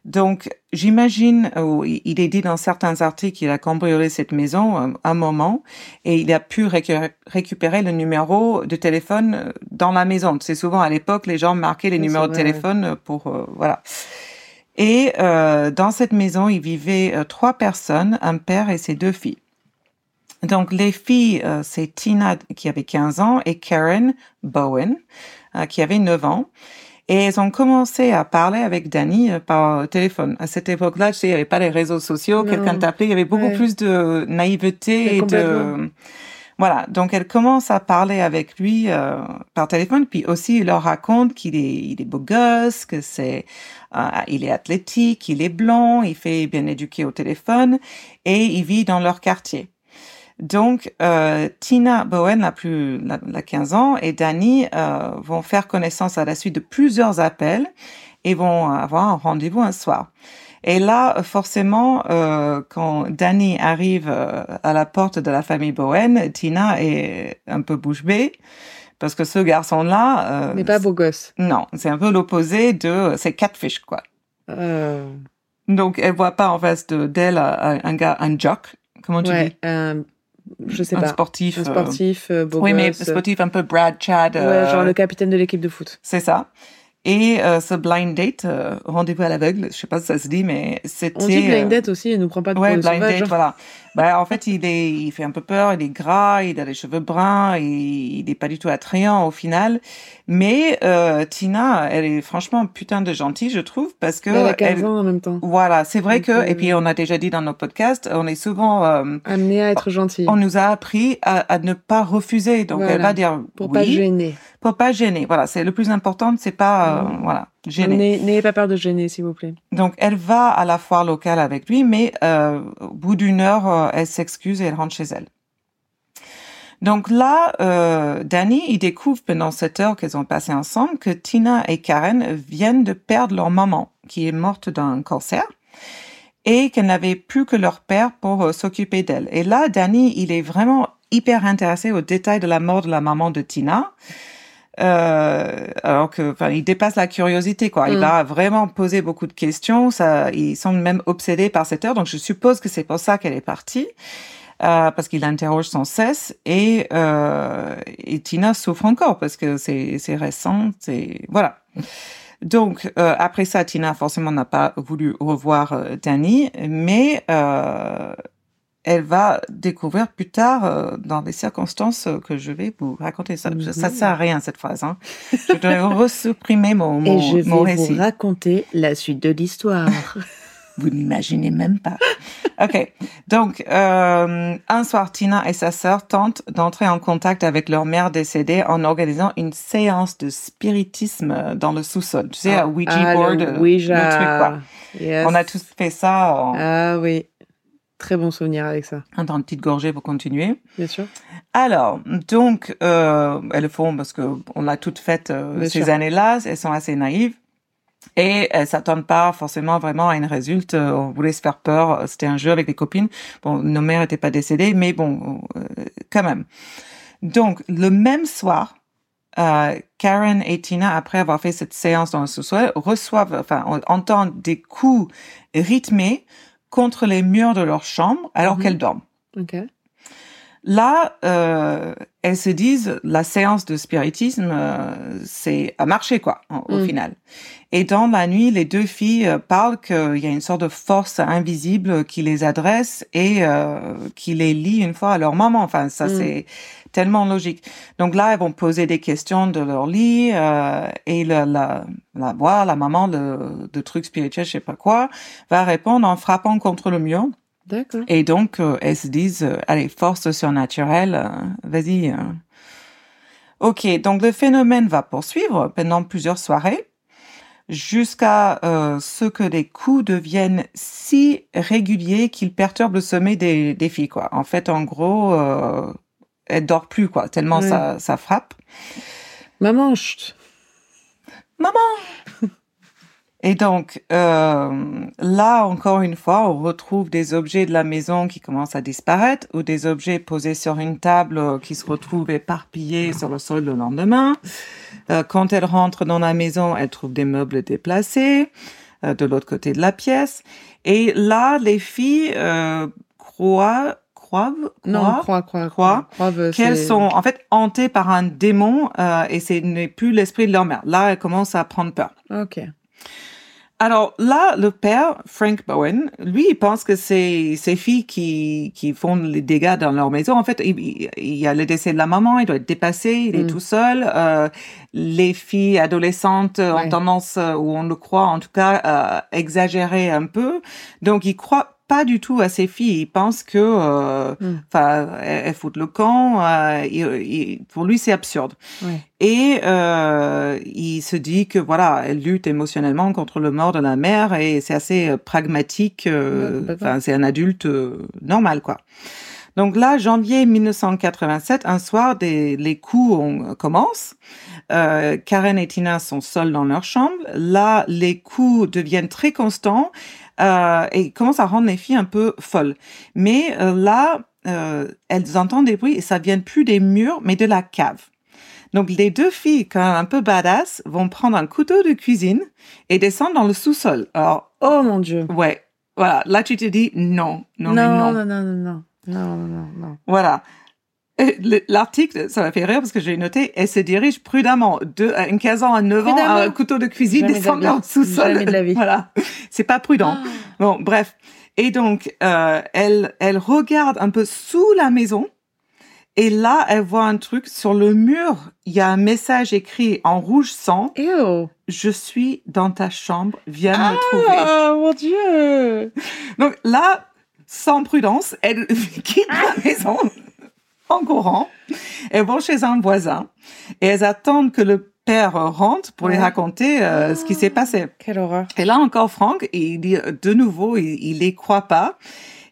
Speaker 1: Donc, j'imagine, euh, il est dit dans certains articles qu'il a cambriolé cette maison euh, un moment et il a pu récu- récupérer le numéro de téléphone dans la maison. C'est souvent à l'époque, les gens marquaient les
Speaker 2: Oui,
Speaker 1: numéros de téléphone pour, voilà. Et euh, dans cette maison, il vivait euh, trois personnes, un père et ses deux filles. Donc les filles, euh, c'est Tina qui avait 15 ans et Karen Bowen euh, qui avait 9 ans. Et elles ont commencé à parler avec Danny euh, par téléphone. À cette époque-là, tu sais, il n'y avait pas les réseaux sociaux. Quelqu'un t'appelait, il y avait beaucoup
Speaker 2: Ouais.
Speaker 1: plus de naïveté et de... Voilà, donc elle commence à parler avec lui euh, par téléphone, puis aussi il leur raconte qu'il est, il est beau gosse, que c'est, euh, il est athlétique, il est blond, il fait bien éduqué au téléphone et il vit dans leur quartier. Donc, euh, Tina Bowen, la plus, la, la 15 ans, et Danny euh, vont faire connaissance à la suite de plusieurs appels et vont avoir un rendez-vous un soir. Et là, forcément, euh, quand Danny arrive euh, à la porte de la famille Bowen, Tina est un peu bouche bée parce que ce garçon-là, euh,
Speaker 2: Mais pas beau gosse.
Speaker 1: non, c'est un peu l'opposé de, c'est catfish quoi.
Speaker 2: Euh,
Speaker 1: Donc, elle voit pas en face de d'elle un, gars, un jock, comment tu dis,
Speaker 2: je sais
Speaker 1: un
Speaker 2: pas.
Speaker 1: sportif.
Speaker 2: Un
Speaker 1: euh,
Speaker 2: sportif, euh, beau
Speaker 1: oui, mais
Speaker 2: gosse.
Speaker 1: sportif un peu Brad Chad.
Speaker 2: Ouais, genre le capitaine de l'équipe de foot.
Speaker 1: C'est ça. Et euh, ce blind date, euh, rendez-vous à l'aveugle, je sais pas si ça se dit, mais c'était.
Speaker 2: On dit blind
Speaker 1: euh,
Speaker 2: date aussi, il nous prend pas de
Speaker 1: Ouais, blind date, voilà. Bah, en fait, il est, il fait un peu peur, il est gras, il a les cheveux bruns, il, est pas du tout attrayant au final. Mais euh, Tina, elle est franchement putain de gentille, je trouve, parce que
Speaker 2: elle a 15
Speaker 1: elle-
Speaker 2: ans en même temps.
Speaker 1: voilà, c'est vrai
Speaker 2: Donc,
Speaker 1: que,
Speaker 2: euh,
Speaker 1: et puis on a déjà dit dans nos podcasts, on est souvent, euh,
Speaker 2: Amenée à être gentille.
Speaker 1: on nous a appris à, à ne pas refuser. Donc elle va dire
Speaker 2: Pour
Speaker 1: oui,
Speaker 2: pas gêner.
Speaker 1: pour pas gêner. Voilà, c'est le plus important, c'est pas, euh,
Speaker 2: Mm.
Speaker 1: voilà.
Speaker 2: N'ayez pas peur de gêner, s'il vous plaît.
Speaker 1: Donc, elle va à la foire locale avec lui, mais euh, au bout d'une heure, euh, elle s'excuse et elle rentre chez elle. Donc là, euh, Danny, il découvre pendant cette heure qu'elles ont passé ensemble que Tina et Karen viennent de perdre leur maman, qui est morte d'un cancer, et qu'elles n'avaient plus que leur père pour euh, s'occuper d'elle. Et là, Danny, il est vraiment hyper intéressé aux détails de la mort de la maman de Tina. Euh, alors que, enfin, il dépasse la curiosité, quoi. Il
Speaker 2: Mm.
Speaker 1: va vraiment poser beaucoup de questions. Ça, il semble même obsédé par cette heure. Donc, je suppose que c'est pour ça qu'elle est partie, euh, parce qu'il l'interroge sans cesse. Et, euh, et Tina souffre encore parce que c'est, c'est récent. C'est voilà. Donc, euh, après ça, Tina forcément n'a pas voulu revoir euh, Danny, mais euh, elle va découvrir plus tard, euh, dans des circonstances euh, que je vais vous raconter. Ça, ça sert à rien cette phrase. Hein. Je dois resupprimer mon, mon,
Speaker 2: Et je vais
Speaker 1: mon
Speaker 2: vous raconter la suite de l'histoire.
Speaker 1: Vous n'imaginez même pas. OK. Donc, euh, un soir, Tina et sa sœur tentent d'entrer en contact avec leur mère décédée en organisant une séance de spiritisme dans le sous-sol. Tu sais, un Ouija
Speaker 2: Ah,
Speaker 1: board, euh,
Speaker 2: Ouija.
Speaker 1: le truc, quoi.
Speaker 2: Yes.
Speaker 1: On a tous fait ça en,
Speaker 2: Ah oui. Très bon souvenir avec ça,
Speaker 1: dans une petite gorgée pour continuer.
Speaker 2: bien sûr.
Speaker 1: Alors, donc, euh, elles le font parce que on l'a toutes faites euh, ces années-là. Elles sont assez naïves. Et elles s'attendent pas forcément vraiment à une résulte. Euh, On voulait se faire peur. C'était un jeu avec les copines. Bon, nos mères étaient pas décédées, mais bon, euh, quand même. Donc, le même soir, euh, Karen et Tina, après avoir fait cette séance dans le sous-sol, reçoivent, enfin, on entend des coups rythmés contre les murs de leur chambre alors
Speaker 2: Mhm.
Speaker 1: qu'elles dorment. Là, euh, elles se disent la séance de spiritisme, euh, c'est a marché quoi, en- au
Speaker 2: Mm.
Speaker 1: final. Et dans la nuit, les deux filles euh, parlent qu'il y a une sorte de force invisible qui les adresse et euh, qui les lie une fois à leur maman. Enfin, ça
Speaker 2: Mm.
Speaker 1: c'est tellement logique. Donc là, elles vont poser des questions de leur lit euh, et la, la, la voix, la maman de, de trucs spirituels, je sais pas quoi, va répondre en frappant contre le mur.
Speaker 2: D'accord.
Speaker 1: Et donc, euh, elles se disent, euh, allez, force surnaturelle, euh, vas-y. Ok, donc le phénomène va poursuivre pendant plusieurs soirées jusqu'à ce que les coups deviennent si réguliers qu'ils perturbent le sommeil des, des filles. Quoi. En fait, en gros, euh, elles dorment plus, quoi, tellement ça, ça frappe.
Speaker 2: Maman, chut.
Speaker 1: Et donc, euh, là, encore une fois, on retrouve des objets de la maison qui commencent à disparaître ou des objets posés sur une table euh, qui se retrouvent éparpillés sur le sol le lendemain. Euh, quand elle rentre dans la maison, elle trouve des meubles déplacés euh, de l'autre côté de la pièce. Et là, les filles croient, croient,
Speaker 2: Non,
Speaker 1: croient
Speaker 2: Croix. croix.
Speaker 1: Croix, qu'elles sont en fait hantées par un démon euh, et ce n'est plus l'esprit de leur mère. Là, elles commencent à prendre peur.
Speaker 2: Ok.
Speaker 1: Alors là, le père, Frank Bowen, lui, il pense que c'est ses filles qui, qui font les dégâts dans leur maison. En fait, il, y a le décès de la maman, il doit être dépassé, il est
Speaker 2: Mm.
Speaker 1: tout seul. Euh, les filles adolescentes
Speaker 2: Ouais.
Speaker 1: ont tendance, euh, ou on le croit en tout cas, à exagérer un peu. Donc, il croit pas du tout à ses filles. Il pense que, euh,
Speaker 2: Mm.
Speaker 1: enfin, elles, elles foutent le camp. euh, il- il- pour lui, c'est absurde.
Speaker 2: Ouais.
Speaker 1: Et euh, il se dit que voilà, elle lutte émotionnellement contre le mort de la mère et c'est assez euh, pragmatique. euh. Enfin, c'est un adulte euh, normal, quoi. Donc là, janvier 1987, un soir, des, les coups ont- commencent. Euh, Karen et Tina sont seules dans leur chambre. Là, les coups deviennent très constants euh, et commencent à rendre les filles un peu folles. Mais euh, là, euh, elles entendent des bruits et ça vient plus des murs, mais de la cave. Donc les deux filles, quand même un peu badass, vont prendre un couteau de cuisine et descendre dans le sous-sol. Alors,
Speaker 2: Oh mon dieu.
Speaker 1: ouais, voilà. Là, tu te dis non, non, mais
Speaker 2: non,
Speaker 1: non.
Speaker 2: non, non, non, non, non, non, non.
Speaker 1: Voilà. L'article, ça m'a fait rire parce que j'ai noté, elle se dirige prudemment de une 15 ans à 9 ans
Speaker 2: Prudemment.
Speaker 1: un couteau de cuisine
Speaker 2: Jamais de
Speaker 1: descendre
Speaker 2: la
Speaker 1: dans sous-sol.
Speaker 2: De la vie.
Speaker 1: Voilà. C'est pas prudent.
Speaker 2: Ah.
Speaker 1: Bon, bref. Et donc, euh, elle, elle regarde un peu sous la maison. Et là, elle voit un truc sur le mur. Il y a un message écrit en rouge sang.
Speaker 2: Ew.
Speaker 1: Je suis dans ta chambre. Viens me trouver.
Speaker 2: Oh mon dieu.
Speaker 1: Donc là, sans prudence, elle quitte la maison en courant. Elles vont chez un voisin et elles attendent que le père rentre pour lui
Speaker 2: Ouais.
Speaker 1: raconter euh, ce qui s'est passé.
Speaker 2: Quelle horreur.
Speaker 1: Et là encore, Franck, il dit euh, de nouveau, il, il les croit pas.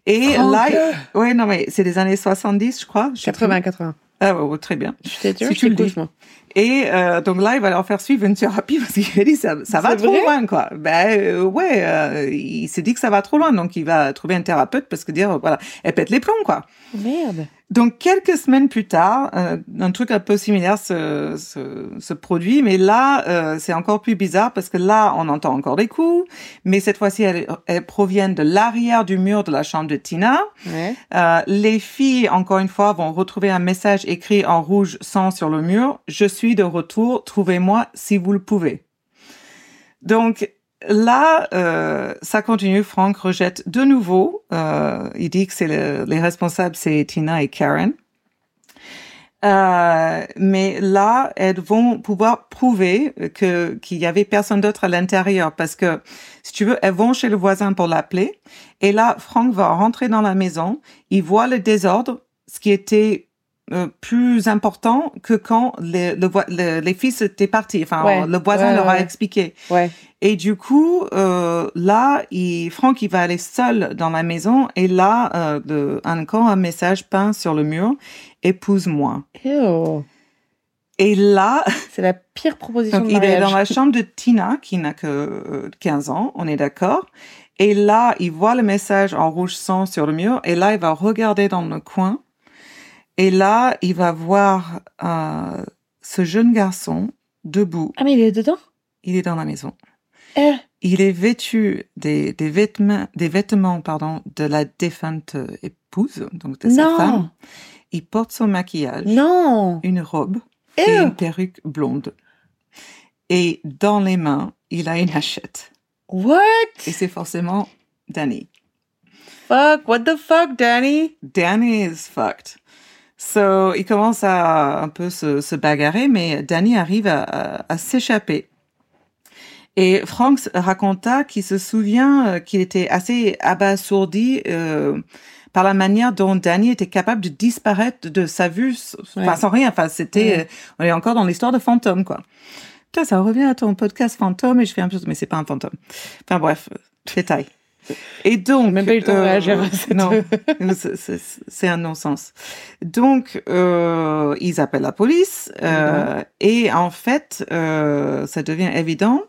Speaker 1: Et
Speaker 2: Franck.
Speaker 1: là, il- ouais, non mais c'est des années 70, je crois. je sais
Speaker 2: 80,
Speaker 1: plus.
Speaker 2: 80.
Speaker 1: Ah ouais, très bien.
Speaker 2: Je t'ai
Speaker 1: Si
Speaker 2: dit,
Speaker 1: tu le dis.
Speaker 2: moi.
Speaker 1: Et euh, donc là, il va leur faire suivre une thérapie parce qu'il a dit ça, ça va trop loin, quoi. Ben euh, ouais, euh, il s'est dit que ça va trop loin, donc il va trouver un thérapeute parce que dire voilà, elle pète les plombs, quoi.
Speaker 2: Merde.
Speaker 1: Donc quelques semaines plus tard, euh, un truc un peu similaire se, se, se produit, mais là euh, c'est encore plus bizarre parce que là on entend encore des coups, mais cette fois-ci elles, elles proviennent de l'arrière du mur de la chambre de Tina.
Speaker 2: Ouais.
Speaker 1: Euh, les filles, encore une fois, vont retrouver un message écrit en rouge sang sur le mur. Je suis de retour, trouvez-moi si vous le pouvez. Donc là, euh, ça continue. Frank rejette de nouveau. Euh, il dit que c'est le- les responsables, c'est Tina et Karen. Euh, mais là, elles vont pouvoir prouver que qu'il y avait personne d'autre à l'intérieur parce que si tu veux, elles vont chez le voisin pour l'appeler. Et là, Frank va rentrer dans la maison. Il voit le désordre, ce qui était euh, plus important que quand les, le le- les fils étaient partis. Enfin,
Speaker 2: Ouais.
Speaker 1: le voisin
Speaker 2: Ouais,
Speaker 1: leur a
Speaker 2: ouais.
Speaker 1: expliqué.
Speaker 2: Ouais.
Speaker 1: Et du coup, euh, là, il, Franck, il va aller seul dans la maison. Et là, euh, de, encore un message peint sur le mur. Épouse-moi. Et là,
Speaker 2: C'est la pire proposition
Speaker 1: donc
Speaker 2: de
Speaker 1: il est
Speaker 2: mariage.
Speaker 1: dans la chambre de Tina, qui n'a que euh, 15 ans, on est d'accord. Et là, il voit le message en rouge sang sur le mur. Et là, il va regarder dans le coin. Et là, il va voir euh, ce jeune garçon debout.
Speaker 2: Ah, mais il est dedans?
Speaker 1: Il est dans la maison.
Speaker 2: Eh.
Speaker 1: Il est vêtu des, des vêtements, des vêtements pardon, de la défunte épouse, donc de sa
Speaker 2: Non.
Speaker 1: femme. Il porte son maquillage,
Speaker 2: Non
Speaker 1: une robe et une perruque blonde. Et dans les mains, il a une hachette.
Speaker 2: What?
Speaker 1: Et c'est forcément Danny.
Speaker 2: Fuck, what the fuck, Danny?
Speaker 1: Danny is fucked. So, il commence à un peu se, se bagarrer, mais Danny arrive à, à- à s'échapper. Et Frank raconta qu'il se souvient euh, qu'il était assez abasourdi euh, par la manière dont Danny était capable de disparaître de sa vue, enfin sans rien. Enfin, c'était,
Speaker 2: Ouais.
Speaker 1: euh, on est encore dans l'histoire de fantôme, quoi. Putain, ça revient à ton podcast fantôme et je fais un peu, mais c'est pas un fantôme. Enfin bref, détail. Et donc,
Speaker 2: même pas eu le temps de
Speaker 1: euh,
Speaker 2: réagir à cette-
Speaker 1: non, c'est- un non-sens. Donc, euh, ils appellent la police euh, et en fait, euh, ça devient évident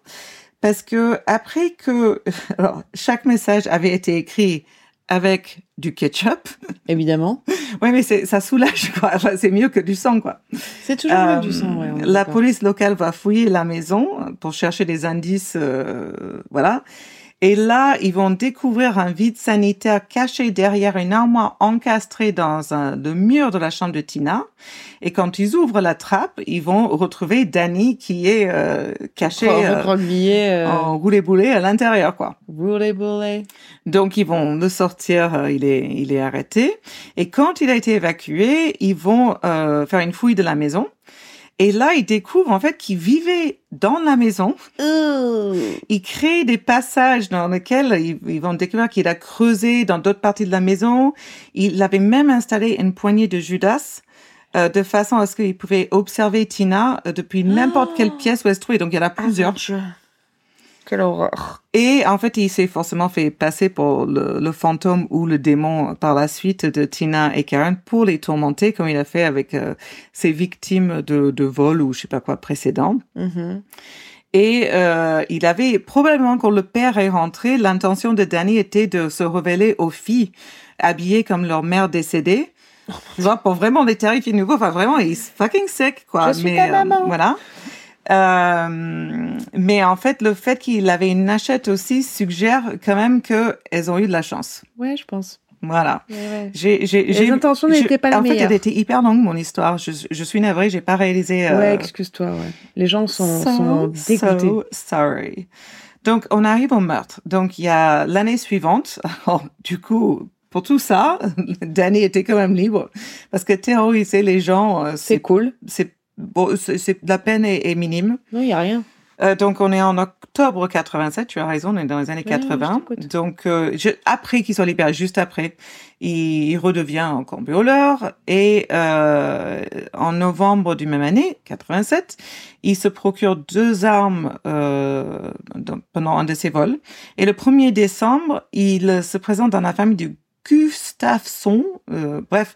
Speaker 1: parce que après que alors, chaque message avait été écrit avec du ketchup,
Speaker 2: Évidemment.
Speaker 1: ouais, mais ça soulage quoi. Enfin, c'est mieux que du sang quoi.
Speaker 2: C'est toujours
Speaker 1: Euh,
Speaker 2: mieux du sang, ouais.
Speaker 1: la police locale va fouiller la maison pour chercher des indices, euh, voilà. Et là, ils vont découvrir un vide sanitaire caché derrière une armoire encastrée dans un, le mur de la chambre de Tina. Et quand ils ouvrent la trappe, ils vont retrouver Danny qui est euh, caché euh,
Speaker 2: euh,
Speaker 1: en roulé-boulé à l'intérieur, quoi.
Speaker 2: roulé-boulé.
Speaker 1: Donc ils vont le sortir, il est il est arrêté. Et quand il a été évacué, ils vont faire une fouille de la maison. Et là, ils découvrent en fait qu'il vivait dans la maison. Il crée des passages dans lesquels ils, ils vont découvrir qu'il a creusé dans d'autres parties de la maison. Il avait même installé une poignée de Judas euh, de façon à ce qu'il pouvait observer Tina euh, depuis n'importe quelle pièce où elle se trouvait. Donc il y en a plusieurs.
Speaker 2: Quelle horreur.
Speaker 1: Et en fait, il s'est forcément fait passer pour le, le fantôme ou le démon par la suite de Tina et Karen pour les tourmenter, comme il a fait avec euh, ses victimes de, de vol ou je sais pas quoi précédent.
Speaker 2: Mhm.
Speaker 1: Et euh, il avait probablement quand le père est rentré, l'intention de Danny était de se révéler aux filles habillées comme leur mère décédée. Tu vois, pour vraiment les terrifier de nouveau. Enfin, vraiment, he's fucking sick, quoi.
Speaker 2: Je suis
Speaker 1: mais,
Speaker 2: ta maman.
Speaker 1: euh, voilà. Euh, mais en fait, le fait qu'il avait une hachette aussi suggère quand même que elles ont eu de la chance.
Speaker 2: Ouais, je pense.
Speaker 1: Voilà.
Speaker 2: Ouais, ouais.
Speaker 1: J'ai, j'ai,
Speaker 2: Les intentions n'étaient pas les
Speaker 1: En fait, elle était hyper longue, mon histoire. Je, je suis navrée, j'ai pas réalisé. euh,
Speaker 2: Ouais, excuse-toi, ouais. Les gens sont, sont dégoûtés.
Speaker 1: So sorry. Donc, on arrive au meurtre. Donc, il y a l'année suivante. Alors, du coup, pour tout ça, Danny était quand même libre. Parce que terroriser les gens, euh,
Speaker 2: C'est
Speaker 1: c'est,
Speaker 2: cool.
Speaker 1: c'est, bon, c'est, la peine est, est minime.
Speaker 2: Non, il y a rien.
Speaker 1: Euh, donc, on est en octobre 87, tu as raison, on est dans les années
Speaker 2: Ouais, ouais,
Speaker 1: 80.
Speaker 2: je t'écoute.
Speaker 1: donc, euh, je- après qu'il soit libéré, juste après, il, il redevient un cambrioleur. Et euh, en novembre du même année, 87, il se procure deux armes dans- pendant un de ses vols. Et le 1er décembre, il se présente dans la famille du Gustafsson, bref,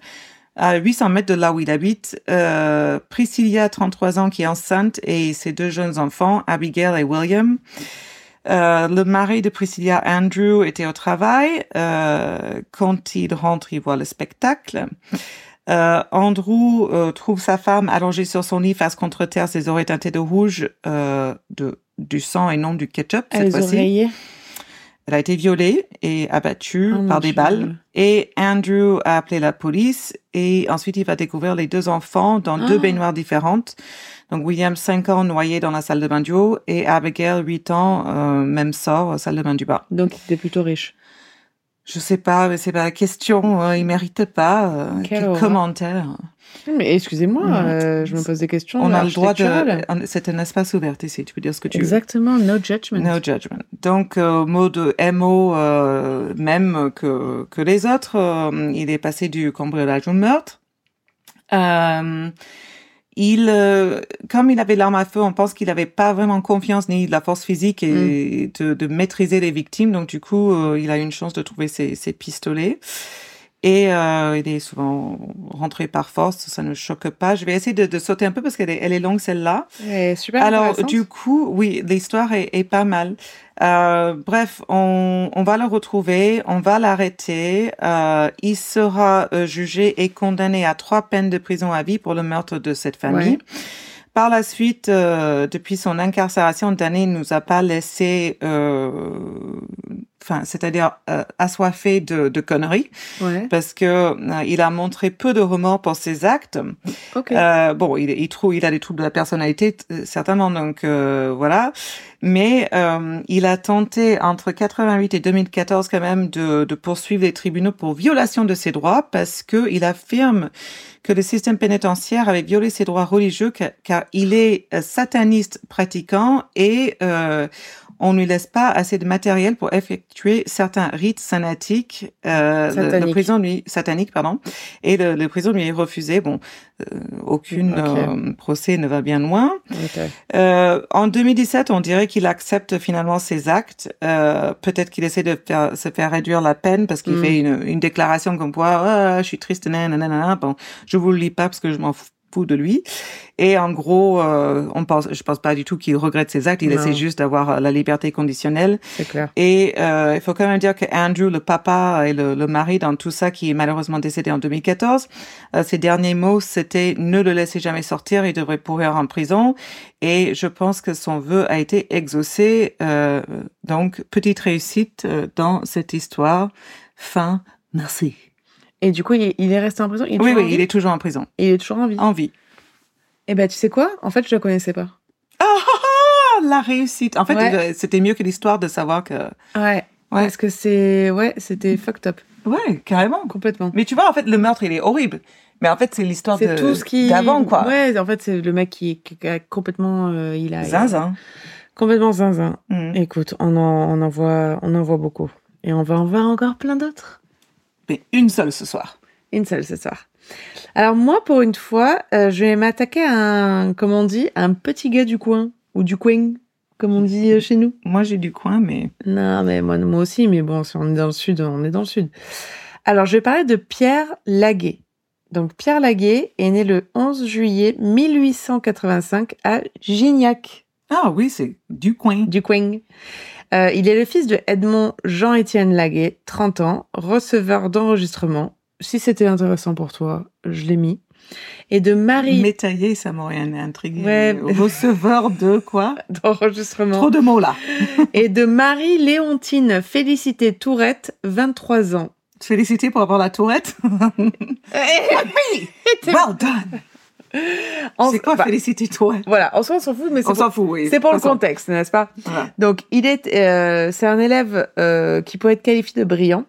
Speaker 1: à 800 mètres de là où il habite, euh, Priscilla, 33 ans, qui est enceinte, et ses deux jeunes enfants, Abigail et William. Euh, le mari de Priscilla, Andrew, était au travail. Euh, quand il rentre, il voit le spectacle. Euh, Andrew euh, trouve sa femme allongée sur son lit face contre terre, ses oreilles teintées de rouge, euh, de, du sang et non du ketchup cette
Speaker 2: les oreillers.
Speaker 1: Elle a été violée et abattue
Speaker 2: Oh,
Speaker 1: par des
Speaker 2: Dieu.
Speaker 1: balles. Et Andrew a appelé la police et ensuite il va découvrir les deux enfants dans deux
Speaker 2: Ah.
Speaker 1: baignoires différentes. Donc William, 5 ans, noyé dans la salle de bain du haut et Abigail, 8 ans, euh, même sort, salle de bain du bas.
Speaker 2: Donc, il était plutôt riche.
Speaker 1: Je sais pas, mais c'est pas la question. euh, il mérite pas. Euh, quel
Speaker 2: horreur.
Speaker 1: commentaire.
Speaker 2: Mais excusez-moi, euh, je me pose des questions.
Speaker 1: On a le droit de. C'est un espace ouvert ici. Tu peux dire ce que tu veux.
Speaker 2: Exactement, no judgment.
Speaker 1: No judgment. Donc, euh, mot de MO, euh, même que, que les autres, euh, il est passé du cambriolage au meurtre. Euh, il, euh, comme il avait l'arme à feu, on pense qu'il n'avait pas vraiment confiance ni de la force physique et de, de maîtriser les victimes. Donc, du coup, euh, il a eu une chance de trouver ses, ses pistolets. Et euh, il est souvent rentré par force, ça ne choque pas. Je vais essayer de, de sauter un peu parce qu'elle est, elle est longue celle-là.
Speaker 2: Super
Speaker 1: Alors, du coup, oui, l'histoire est, est pas mal. Euh, bref, on, on va le retrouver, on va l'arrêter. Euh, il sera euh, jugé et condamné à trois peines de prison à vie pour le meurtre de cette famille.
Speaker 2: Ouais.
Speaker 1: Par la suite, euh, depuis son incarcération, Danny nous a pas laissé, euh, enfin, c'est-à-dire euh, assoiffé de, de conneries,
Speaker 2: Ouais,
Speaker 1: parce que euh, il a montré peu de remords pour ses actes.
Speaker 2: ok.
Speaker 1: Euh, bon, il, il trouve, il a des troubles de la personnalité, euh, certainement, donc euh, voilà. Mais euh, il a tenté entre 88 et 2014 quand même de, de poursuivre les tribunaux pour violation de ses droits parce que il affirme que le système pénitentiaire avait violé ses droits religieux car, car il est sataniste pratiquant et euh, on ne lui laisse pas assez de matériel pour effectuer certains rites sanatiques. Euh, le- le, lui satanique pardon et le, le prison lui est refusé. Bon, euh, aucune euh, procès ne va bien loin. Euh, en 2017, on dirait qu'il accepte finalement ses actes. Euh, Peut-être qu'il essaie de faire, se faire réduire la peine parce qu'il
Speaker 2: Mm.
Speaker 1: fait une, une déclaration comme quoi Ah, je suis triste, nanana. Bon, je vous le lis pas parce que je m'en fous fou de lui. Et en gros, euh, on pense, je pense pas du tout qu'il regrette ses actes. Il
Speaker 2: Non.
Speaker 1: essaie juste d'avoir euh, la liberté conditionnelle.
Speaker 2: C'est clair.
Speaker 1: Et euh, il faut quand même dire que Andrew, le papa et le, le mari dans tout ça, qui est malheureusement décédé en 2014, euh, ses derniers mots, c'était ne le laissez jamais sortir, il devrait pourrir en prison. Et je pense que son vœu a été exaucé. Donc, petite réussite dans cette histoire. Fin. Merci.
Speaker 2: Et du coup, il, il est resté en prison. Il
Speaker 1: Oui, oui, il est toujours en prison.
Speaker 2: Il est toujours en vie.
Speaker 1: En vie.
Speaker 2: Et ben, tu sais quoi? En fait, je le connaissais pas.
Speaker 1: Ah, la réussite. En fait,
Speaker 2: Ouais.
Speaker 1: euh, c'était mieux que l'histoire de savoir que.
Speaker 2: Ouais. Parce que c'est, ouais, c'était fucked up
Speaker 1: Ouais, carrément.
Speaker 2: complètement.
Speaker 1: Mais tu vois, en fait, le meurtre, il est horrible. Mais en fait, c'est l'histoire de
Speaker 2: tout ce qui
Speaker 1: d'avant, quoi.
Speaker 2: Ouais, en fait, c'est le mec qui, qui a complètement, euh, il a
Speaker 1: Zinzin.
Speaker 2: complètement zinzin.
Speaker 1: Mm.
Speaker 2: Écoute, on en, on en voit, on en voit beaucoup, et on va en voir encore plein d'autres.
Speaker 1: Mais une seule ce soir.
Speaker 2: Une seule ce soir. Alors moi, pour une fois, euh, je vais m'attaquer à un, comme on dit, un petit gars du coin ou du coin, comme on dit euh, chez nous.
Speaker 1: Moi, j'ai du coin, mais.
Speaker 2: Non, mais moi, moi aussi, mais bon, si on est dans le sud, on est dans le sud. Alors, je vais parler de Pierre Laguet. Donc, Pierre Laguet est né le 11 juillet 1885 à Gignac,
Speaker 1: Ah oui, c'est du coin.
Speaker 2: du coin. Euh, il est le fils de Edmond Jean-Étienne Laguet, 30 ans, receveur d'enregistrement. Si c'était intéressant pour toi, je l'ai mis. Et de Marie
Speaker 1: Métaillé, ça m'aurait intrigué.
Speaker 2: Ouais.
Speaker 1: Receveur de quoi?
Speaker 2: D'enregistrement.
Speaker 1: Trop de mots là.
Speaker 2: Et de Marie-Léontine Félicité Tourette, 23 ans.
Speaker 1: Félicité pour avoir la tourette. well done. C'est quoi
Speaker 2: bah,
Speaker 1: félicité tourette
Speaker 2: Voilà, en soi, on s'en fout, mais c'est pour,
Speaker 1: fout, oui.
Speaker 2: c'est pour le contexte, n'est-ce pas?
Speaker 1: Voilà.
Speaker 2: Donc, il est, euh, c'est un élève euh, qui peut être qualifié de brillant.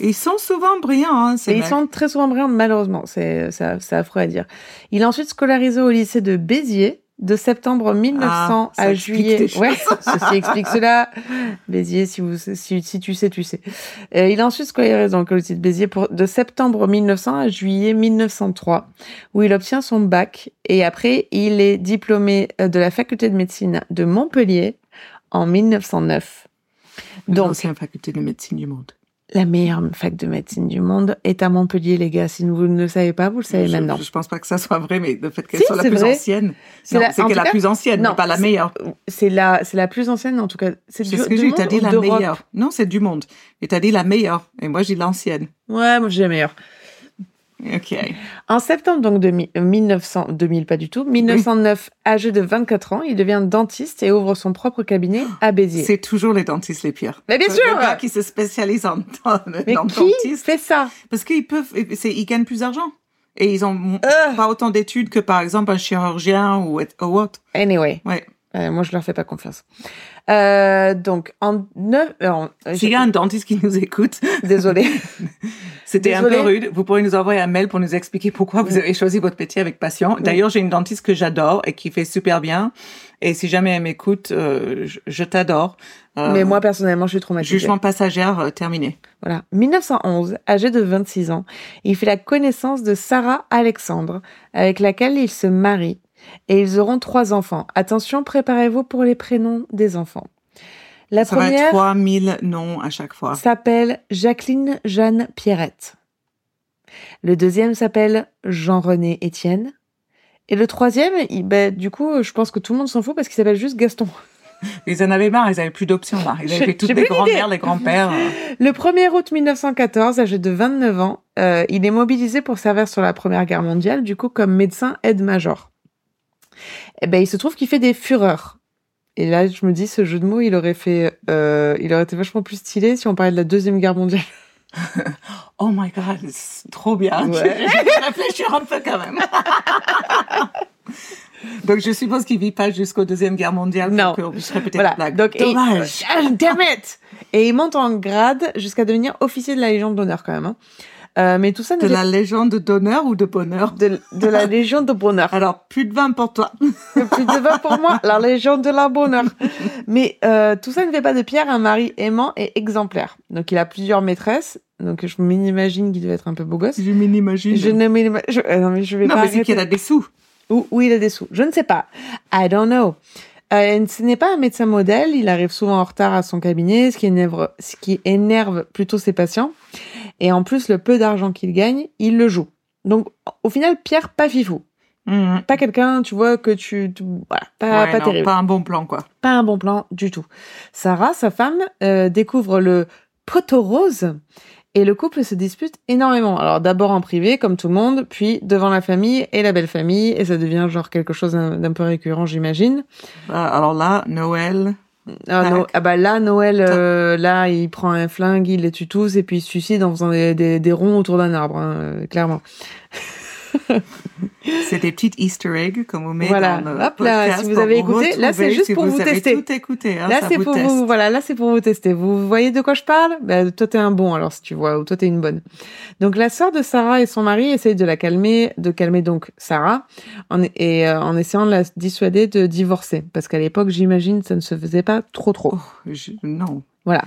Speaker 1: Ils sont souvent brillants, hein, ces
Speaker 2: Et ils sont très souvent brillants, malheureusement. C'est, c'est, c'est affreux à dire. Il est ensuite scolarisé au lycée de Béziers de septembre 1900
Speaker 1: Ah,
Speaker 2: à juillet. Ouais, ceci explique cela. Béziers, si vous, si, si tu sais, tu sais. Euh, il est ensuite scolarisé donc au lycée de Béziers pour, de septembre 1900 à juillet 1903, où il obtient son bac. Et après, il est diplômé euh, de la faculté de médecine de Montpellier en 1909. Donc,
Speaker 1: c'est la faculté de médecine du monde.
Speaker 2: La meilleure fac de médecine du monde est à Montpellier, les gars. Si vous ne le savez pas, vous le savez
Speaker 1: je,
Speaker 2: maintenant.
Speaker 1: Je pense pas que ça soit vrai, mais le fait qu'elle
Speaker 2: Si,
Speaker 1: soit la plus
Speaker 2: vrai.
Speaker 1: ancienne.
Speaker 2: C'est
Speaker 1: qu'elle
Speaker 2: tout
Speaker 1: la plus ancienne,
Speaker 2: non,
Speaker 1: mais pas la meilleure.
Speaker 2: C'est la, c'est la plus ancienne, en tout cas. C'est
Speaker 1: ce que j'ai t'as dit la meilleure. Non, c'est du monde. Et t'as dit la meilleure. Et moi, j'ai l'ancienne.
Speaker 2: Ouais, moi j'ai la meilleure. En septembre donc de mi- euh, 1900, 2000 pas du tout, 1909, âgé de 24 ans, il devient dentiste et ouvre son propre cabinet à Béziers.
Speaker 1: C'est toujours les dentistes les pires.
Speaker 2: Mais bien sûr
Speaker 1: Le gars qui se spécialise en, en,
Speaker 2: Mais
Speaker 1: en
Speaker 2: qui
Speaker 1: dentiste.
Speaker 2: fait ça?
Speaker 1: Parce qu'ils peuvent, c'est, ils gagnent plus d'argent. Et ils ont
Speaker 2: Euh.
Speaker 1: pas autant d'études que, par exemple, un chirurgien ou, ou autre.
Speaker 2: Anyway,
Speaker 1: Ouais.
Speaker 2: Euh, moi je leur fais pas confiance. Euh, donc en neuf, euh,
Speaker 1: S'il y a un dentiste qui nous écoute,
Speaker 2: désolé.
Speaker 1: c'était un peu
Speaker 2: Désolée.
Speaker 1: rude. Vous pourrez nous envoyer un mail pour nous expliquer pourquoi vous avez choisi votre métier avec passion. D'ailleurs, j'ai une dentiste que j'adore et qui fait super bien. Et si jamais elle m'écoute, euh, je, je t'adore.
Speaker 2: Mais moi personnellement, je suis traumatisée.
Speaker 1: Jugement passagère terminé.
Speaker 2: Voilà. 1911, âgé de 26 ans, il fait la connaissance de Sarah Alexandre, avec laquelle il se marie. Et ils auront trois enfants. Attention, préparez-vous pour les prénoms des enfants. La
Speaker 1: Ça va être
Speaker 2: première
Speaker 1: 3000 noms à chaque fois.
Speaker 2: s'appelle Jacqueline Jeanne Pierrette. Le deuxième s'appelle Jean-René Étienne. Et le troisième, il- ben, du coup, je pense que tout le monde s'en fout parce qu'il s'appelle juste Gaston.
Speaker 1: Ils en avaient marre, ils avaient plus d'options là. Ils avaient fait toutes les grands-mères, les grands-pères.
Speaker 2: Le 1er août 1914, âgé de 29 ans, euh, il est mobilisé pour servir sur la Première Guerre mondiale, du coup comme médecin aide-major. Eh ben, il se trouve qu'il fait des fureurs. Et là, je me dis, ce jeu de mots, il aurait fait, euh, il aurait été vachement plus stylé si on parlait de la Deuxième Guerre mondiale.
Speaker 1: Oh my god, c'est trop bien.
Speaker 2: Ouais.
Speaker 1: Je, vais réfléchir un peu quand même. Donc je suppose qu'il vit pas jusqu'au deuxième guerre mondiale.
Speaker 2: Non.
Speaker 1: que je
Speaker 2: Voilà.
Speaker 1: la blague.
Speaker 2: Donc, et-
Speaker 1: Dommage.
Speaker 2: Damn it! Et il monte en grade jusqu'à devenir officier de la Légion d'honneur quand même. hein. Euh, mais tout ça
Speaker 1: De la légende d'honneur ou de bonheur
Speaker 2: de, de la Légion de bonheur.
Speaker 1: Alors, plus de 20 pour toi.
Speaker 2: Plus de vin pour moi, la Légion de la bonheur. Mais euh, tout ça ne fait pas de Pierre un mari aimant et exemplaire. Donc il a plusieurs maîtresses. Donc je m'imagine qu'il devait être un peu beau gosse.
Speaker 1: Je m'imagine.
Speaker 2: Je ne m'imagine... je- euh, non mais je vais
Speaker 1: Non,
Speaker 2: pas
Speaker 1: mais c'est qu'il a des sous.
Speaker 2: Où, où il a des sous. Je ne sais pas. I don't know. Euh, ce n'est pas un médecin modèle. Il arrive souvent en retard à son cabinet, ce qui énerve, ce qui énerve plutôt ses patients. Et en plus, le peu d'argent qu'il gagne, il le joue. Donc, au final, Pierre, pas fifou.
Speaker 1: Mhm.
Speaker 2: Pas quelqu'un, tu vois, que tu... tu- voilà, pas,
Speaker 1: Ouais,
Speaker 2: pas
Speaker 1: non,
Speaker 2: terrible.
Speaker 1: Pas un bon plan, quoi.
Speaker 2: Pas un bon plan du tout. Sarah, sa femme, euh, découvre le poteau rose et le couple se dispute énormément. Alors d'abord en privé, comme tout le monde, puis devant la famille et la belle famille, et ça devient genre quelque chose d'un peu récurrent, j'imagine.
Speaker 1: Ah, Alors là, Noël.
Speaker 2: Ah, no- ah bah là, Noël, euh, là, il prend un flingue, il les tue tous, et puis il se suicide en faisant des, des, des ronds autour d'un arbre, hein, euh, clairement.
Speaker 1: C'est des petites Easter eggs qu'on vous met
Speaker 2: Voilà.
Speaker 1: dans le
Speaker 2: Hop là,
Speaker 1: podcast
Speaker 2: si vous avez écouté, là, c'est juste
Speaker 1: si
Speaker 2: pour vous
Speaker 1: avez
Speaker 2: tester.
Speaker 1: tout écouté. Hein,
Speaker 2: là, c'est pour
Speaker 1: teste.
Speaker 2: vous, voilà, là, c'est pour vous tester. Vous voyez de quoi je parle? Ben, toi, t'es un bon, alors, si tu vois, ou toi, t'es une bonne. Donc, la sœur de Sarah et son mari essayent de la calmer, de calmer donc Sarah, en, et euh, en essayant de la dissuader de divorcer. Parce qu'à l'époque, j'imagine, ça ne se faisait pas trop trop.
Speaker 1: Oh, je- Non.
Speaker 2: Voilà.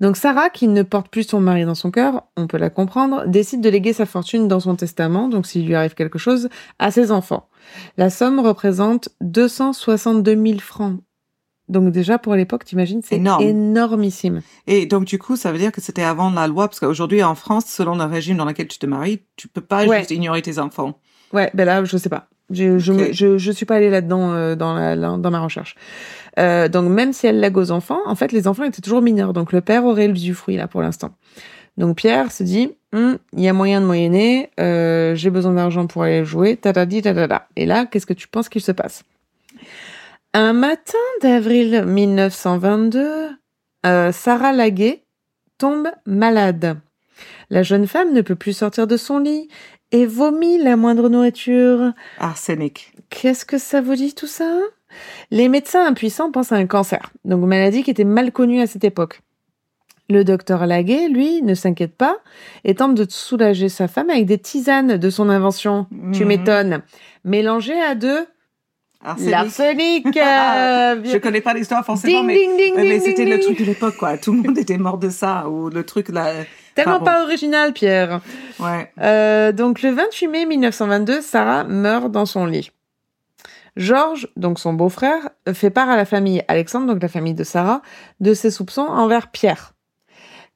Speaker 2: Donc Sarah, qui ne porte plus son mari dans son cœur, on peut la comprendre, décide de léguer sa fortune dans son testament, donc s'il lui arrive quelque chose, à ses enfants. La somme représente 262 000 francs. Donc déjà pour l'époque, t'imagines, c'est
Speaker 1: Énorme.
Speaker 2: énormissime.
Speaker 1: Et donc, du coup, ça veut dire que c'était avant la loi, parce qu'aujourd'hui, en France, selon le régime dans lequel tu te maries, tu peux pas
Speaker 2: Ouais.
Speaker 1: juste ignorer tes enfants.
Speaker 2: Ouais, ben là, je sais pas. Je, je, me-
Speaker 1: Ok.
Speaker 2: je, je suis pas allée là-dedans euh, dans, la- dans ma recherche. Euh, donc même si elle lègue aux enfants, en fait, les enfants étaient toujours mineurs. Donc le père aurait l'usufruit là pour l'instant. Donc Pierre se dit, Hum, il y a moyen de moyenner, euh, j'ai besoin d'argent pour aller jouer, tatadi tatata. Et là, qu'est-ce que tu penses qu'il se passe? Un matin d'avril 1922, euh, Sarah Laguet tombe malade. La jeune femme ne peut plus sortir de son lit et vomit la moindre nourriture.
Speaker 1: Arsenic.
Speaker 2: Qu'est-ce que ça vous dit tout ça? Les médecins impuissants pensent à un cancer, donc une maladie qui était mal connue à cette époque. Le docteur Laguet, lui, ne s'inquiète pas et tente de soulager sa femme avec des tisanes de son invention. Tu
Speaker 1: Mhm.
Speaker 2: m'étonnes. Mélangées à de
Speaker 1: Arsenic.
Speaker 2: l'arsenic. euh,
Speaker 1: Je connais pas l'histoire forcément,
Speaker 2: ding,
Speaker 1: mais,
Speaker 2: ding, ding,
Speaker 1: mais, mais
Speaker 2: ding,
Speaker 1: c'était le truc de l'époque, quoi. Tout le monde était mort de ça, ou le truc là.
Speaker 2: Tellement pas original, Pierre.
Speaker 1: Ouais.
Speaker 2: Euh, donc le 28 mai 1922, Sarah meurt dans son lit. Georges, donc son beau-frère, fait part à la famille Alexandre, donc la famille de Sarah, de ses soupçons envers Pierre.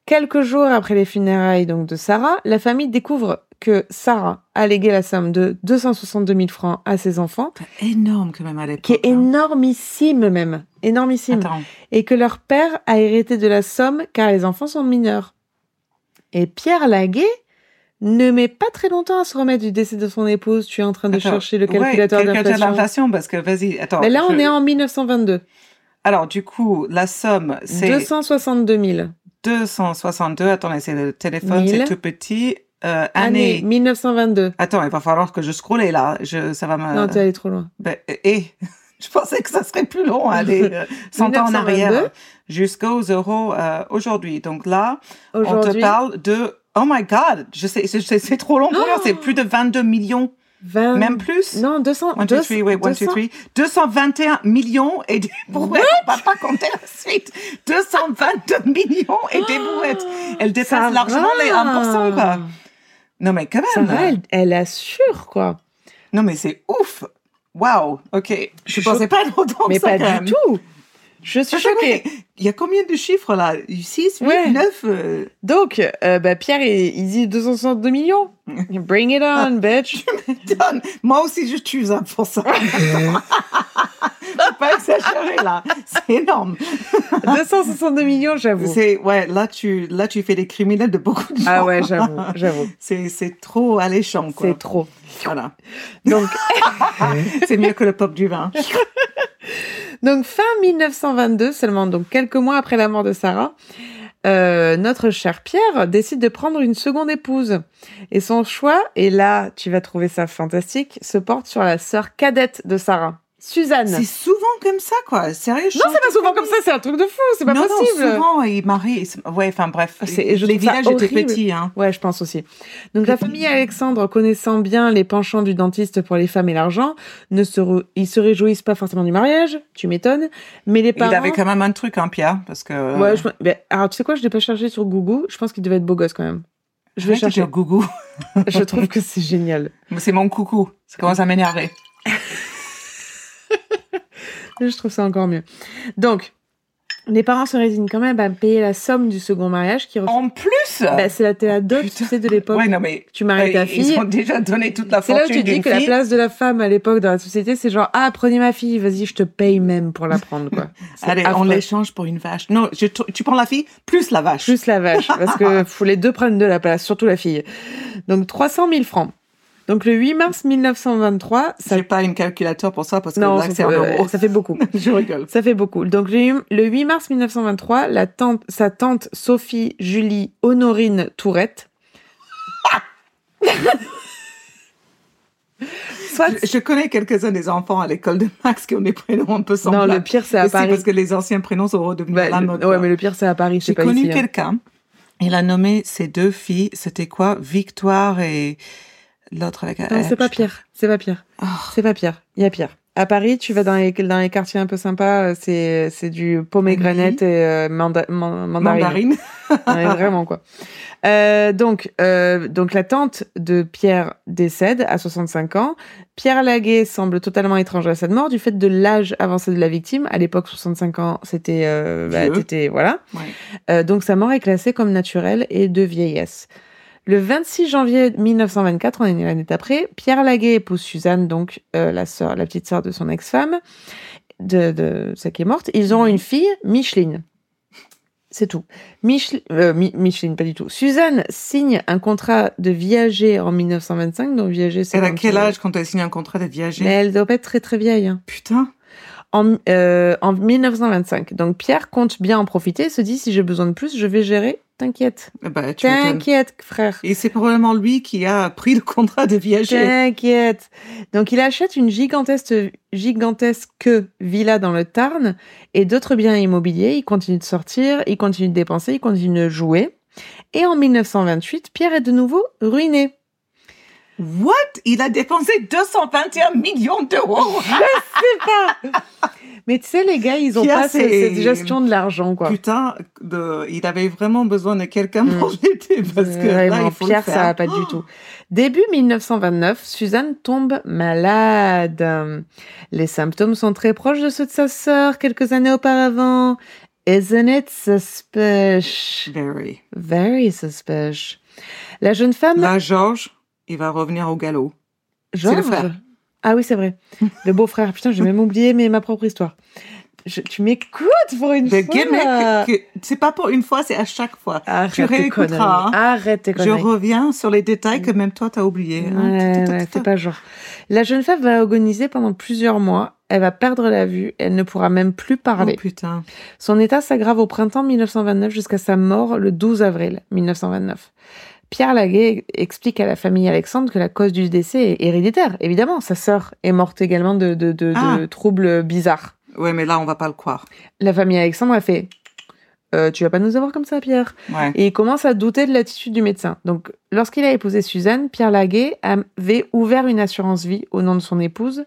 Speaker 2: Quelques jours après les funérailles donc de Sarah, la famille découvre que Sarah a légué la somme de 262 000 francs à ses enfants,
Speaker 1: Énorme quand même à l'époque.
Speaker 2: qui est
Speaker 1: hein.
Speaker 2: énormissime même, énormissime
Speaker 1: Attends.
Speaker 2: et que leur père a hérité de la somme car les enfants sont mineurs. Et Pierre Laguet ne met pas très longtemps à se remettre du décès de son épouse. Tu es en train de
Speaker 1: Attends.
Speaker 2: chercher le
Speaker 1: Ouais,
Speaker 2: calculateur
Speaker 1: calculateur
Speaker 2: d'inflation.
Speaker 1: parce que vas-y, attends.
Speaker 2: Mais là, on est en 1922.
Speaker 1: Alors, du coup, la somme, c'est
Speaker 2: 262 000.
Speaker 1: 262. Attendez, c'est le téléphone, c'est tout petit. Euh,
Speaker 2: Année
Speaker 1: année.
Speaker 2: 1922.
Speaker 1: Attends, il va falloir que je scrolle là. Je, ça va me.
Speaker 2: Non, t'es allé trop loin.
Speaker 1: Ben, et je pensais que ça serait plus long, aller euh, 100 ans en
Speaker 2: 1922.
Speaker 1: arrière jusqu'aux euros euh, aujourd'hui. Donc là, on te parle de. Oh my God, je sais, c'est- trop long pour moi. C'est plus de 22 millions,
Speaker 2: 20...
Speaker 1: même plus?
Speaker 2: Non, 200.
Speaker 1: 1, 2, 3, wait, 1, 2,
Speaker 2: 200.
Speaker 1: 3. 221 millions et des brouettes. On va pas compter la suite. 222 millions et des brouettes. Elle dépasse largement
Speaker 2: va.
Speaker 1: les 1%, quoi. Non, mais quand
Speaker 2: Ça
Speaker 1: même.
Speaker 2: va, elle, elle assure, quoi.
Speaker 1: Non, mais c'est ouf. Wow. OK. Je
Speaker 2: suis
Speaker 1: pensais pas être autant
Speaker 2: Mais
Speaker 1: que ça,
Speaker 2: pas
Speaker 1: quand
Speaker 2: du
Speaker 1: même.
Speaker 2: tout. Je suis
Speaker 1: Attends,
Speaker 2: choquée.
Speaker 1: Il y a combien de chiffres là? 6, 8,
Speaker 2: Ouais.
Speaker 1: 9 euh,
Speaker 2: Donc, euh, bah, Pierre, il, il dit 262 millions. Bring it on, bitch.
Speaker 1: donne. Moi aussi, je tue ça pour ça. Faut pas exagérer là. C'est énorme.
Speaker 2: 262 millions, j'avoue.
Speaker 1: C'est ouais, là tu là tu fais des criminels de beaucoup de gens.
Speaker 2: Ah ouais, j'avoue, j'avoue.
Speaker 1: C'est c'est trop alléchant quoi.
Speaker 2: C'est trop.
Speaker 1: Voilà.
Speaker 2: Donc,
Speaker 1: C'est mieux que le pop du vin.
Speaker 2: Donc, fin 1922, seulement donc quelques mois après la mort de Sarah, euh, notre cher Pierre décide de prendre une seconde épouse. Et son choix, et là, tu vas trouver ça fantastique, se porte sur la sœur cadette de Sarah, Suzanne.
Speaker 1: C'est souvent comme ça quoi. Sérieux.
Speaker 2: Non, c'est pas souvent comme ça, c'est un truc de fou, c'est pas
Speaker 1: non,
Speaker 2: possible.
Speaker 1: Non, souvent ils marient. Ouais, enfin bref.
Speaker 2: C'est- je
Speaker 1: les villages étaient petits hein.
Speaker 2: Ouais, je pense aussi. Donc la famille Alexandre, connaissant bien les penchants du dentiste pour les femmes et l'argent, ne se re- ils se réjouissent pas forcément du mariage, tu m'étonnes, mais les parents
Speaker 1: Il avait quand même un truc hein Pierre parce que
Speaker 2: Ouais, je... ben, alors tu sais quoi, je l'ai pas cherché sur Google, je pense qu'il devait être beau gosse quand même. Je vais chercher.
Speaker 1: dire gougou.
Speaker 2: je trouve que c'est génial.
Speaker 1: C'est mon coucou. Ça commence à m'énerver.
Speaker 2: Je trouve ça encore mieux. Donc, Les parents se résignent quand même à payer la somme du second mariage qui.
Speaker 1: En plus
Speaker 2: Bah, c'est la, la dot, tu sais, de l'époque.
Speaker 1: Ouais, non, mais
Speaker 2: Tu maries ta
Speaker 1: ils
Speaker 2: fille.
Speaker 1: ont déjà donné toute la
Speaker 2: C'est là où
Speaker 1: fortune
Speaker 2: tu dis que la place de la femme à l'époque dans la société, c'est genre, ah, prenez ma fille, vas-y, je te paye même pour la prendre, quoi.
Speaker 1: Allez, on l'échange pour une vache. Non, je tu prends la fille plus la vache.
Speaker 2: Plus la vache, parce que faut les deux prennent de la place, surtout la fille. Donc 300 000 francs. Donc le 8 mars 1923, ça,
Speaker 1: J'ai pas une calculateur pour ça parce que
Speaker 2: non,
Speaker 1: là,
Speaker 2: ça,
Speaker 1: c'est euros.
Speaker 2: ça fait beaucoup.
Speaker 1: Je rigole.
Speaker 2: Ça fait beaucoup. Donc le le 8 mars 1923, la tante, sa tante Sophie Julie Honorine Tourette. Soit
Speaker 1: Je, je connais quelques-uns des enfants à l'école de Max qui ont des prénoms un peu
Speaker 2: non,
Speaker 1: semblables.
Speaker 2: le pire c'est à Paris.
Speaker 1: parce que les anciens prénoms sont redevenus
Speaker 2: Ouais,
Speaker 1: la
Speaker 2: le-
Speaker 1: mode.
Speaker 2: ouais, mais le pire c'est à Paris,
Speaker 1: J'ai connu
Speaker 2: hein.
Speaker 1: quelqu'un. Il a nommé ses deux filles. C'était quoi? Victoire et l'autre avec un
Speaker 2: Non,
Speaker 1: H.
Speaker 2: c'est pas pire. C'est pas pire.
Speaker 1: Oh.
Speaker 2: C'est pas pire. Il y a pire. À Paris, tu vas dans les, dans les quartiers un peu sympas, euh, c'est, c'est du pomegranate et euh, manda- man- mandarine.
Speaker 1: Mandarine.
Speaker 2: Ouais, vraiment, quoi. Euh, donc, euh, donc, la tante de Pierre décède à 65 ans. Pierre Laguet semble totalement étranger à cette mort du fait de l'âge avancé de la victime. À l'époque, 65 ans, c'était, euh, bah, voilà.
Speaker 1: Ouais.
Speaker 2: Euh, donc sa mort est classée comme naturelle et de vieillesse. Le 26 janvier 1924, on est né l'année d'après, Pierre Laguet épouse Suzanne, donc euh, la sœur, la petite sœur de son ex-femme, de, de celle qui est morte. Ils ont une fille, Micheline. C'est tout. Michel- euh, Mi- Micheline, pas du tout. Suzanne signe un contrat de viager en 1925, donc viager c'est
Speaker 1: Elle a quel âge quand elle signe un contrat de viager?
Speaker 2: Mais elle doit pas être très très vieille. hein
Speaker 1: Putain.
Speaker 2: En, euh, en 1925. Donc Pierre compte bien en profiter, se dit si j'ai besoin de plus, je vais gérer. T'inquiète.
Speaker 1: M'étonnes.
Speaker 2: T'inquiète, frère.
Speaker 1: Et c'est probablement lui qui a pris le contrat de viager.
Speaker 2: T'inquiète. Donc il achète une gigantesque, gigantesque villa dans le Tarn et d'autres biens immobiliers. Il continue de sortir, il continue de dépenser, il continue de jouer. Et en 1928, Pierre est de nouveau ruiné.
Speaker 1: What? Il a dépensé 221 millions d'euros.
Speaker 2: Mais tu sais, les gars, ils ont pas cette gestion de l'argent, quoi.
Speaker 1: Putain, de, il avait vraiment besoin de quelqu'un pour
Speaker 2: Mm.
Speaker 1: l'aider parce que là,
Speaker 2: Vraiment,
Speaker 1: il faut
Speaker 2: Pierre,
Speaker 1: le faire.
Speaker 2: ça va pas du tout. Début 1929, Suzanne tombe malade. Les symptômes sont très proches de ceux de sa sœur quelques années auparavant. Isn't it suspicious?
Speaker 1: Very.
Speaker 2: Very suspicious. La jeune femme,
Speaker 1: Là, Georges, il va revenir au galop. c'est le
Speaker 2: Georges.
Speaker 1: frère.
Speaker 2: Ah oui, c'est vrai. Le beau-frère. Putain, j'ai même oublié mais ma propre histoire. Je- tu m'écoutes pour une fois.
Speaker 1: c'est pas pour une fois, c'est à chaque fois.
Speaker 2: Arrête
Speaker 1: tu réécouteras,
Speaker 2: conneries. Arrête tes
Speaker 1: Je reviens sur les détails que même toi, t'as oubliés. hein.
Speaker 2: Ouais, ouais,
Speaker 1: ta.
Speaker 2: pas genre. La jeune femme va agoniser pendant plusieurs mois. Elle va perdre la vue. Elle ne pourra même plus parler.
Speaker 1: Oh putain.
Speaker 2: Son état s'aggrave au printemps 1929 jusqu'à sa mort le 12 avril 1929. Pierre Laguet explique à la famille Alexandre que la cause du décès est héréditaire. Évidemment, sa sœur est morte également de, de, de, de
Speaker 1: Ah.
Speaker 2: troubles bizarres.
Speaker 1: Ouais, mais là, on va pas le croire.
Speaker 2: La famille Alexandre a fait Euh, Tu vas pas nous avoir comme ça, Pierre
Speaker 1: Ouais.
Speaker 2: et il commence à douter de l'attitude du médecin. Donc, lorsqu'il a épousé Suzanne, Pierre Laguet avait ouvert une assurance vie au nom de son épouse.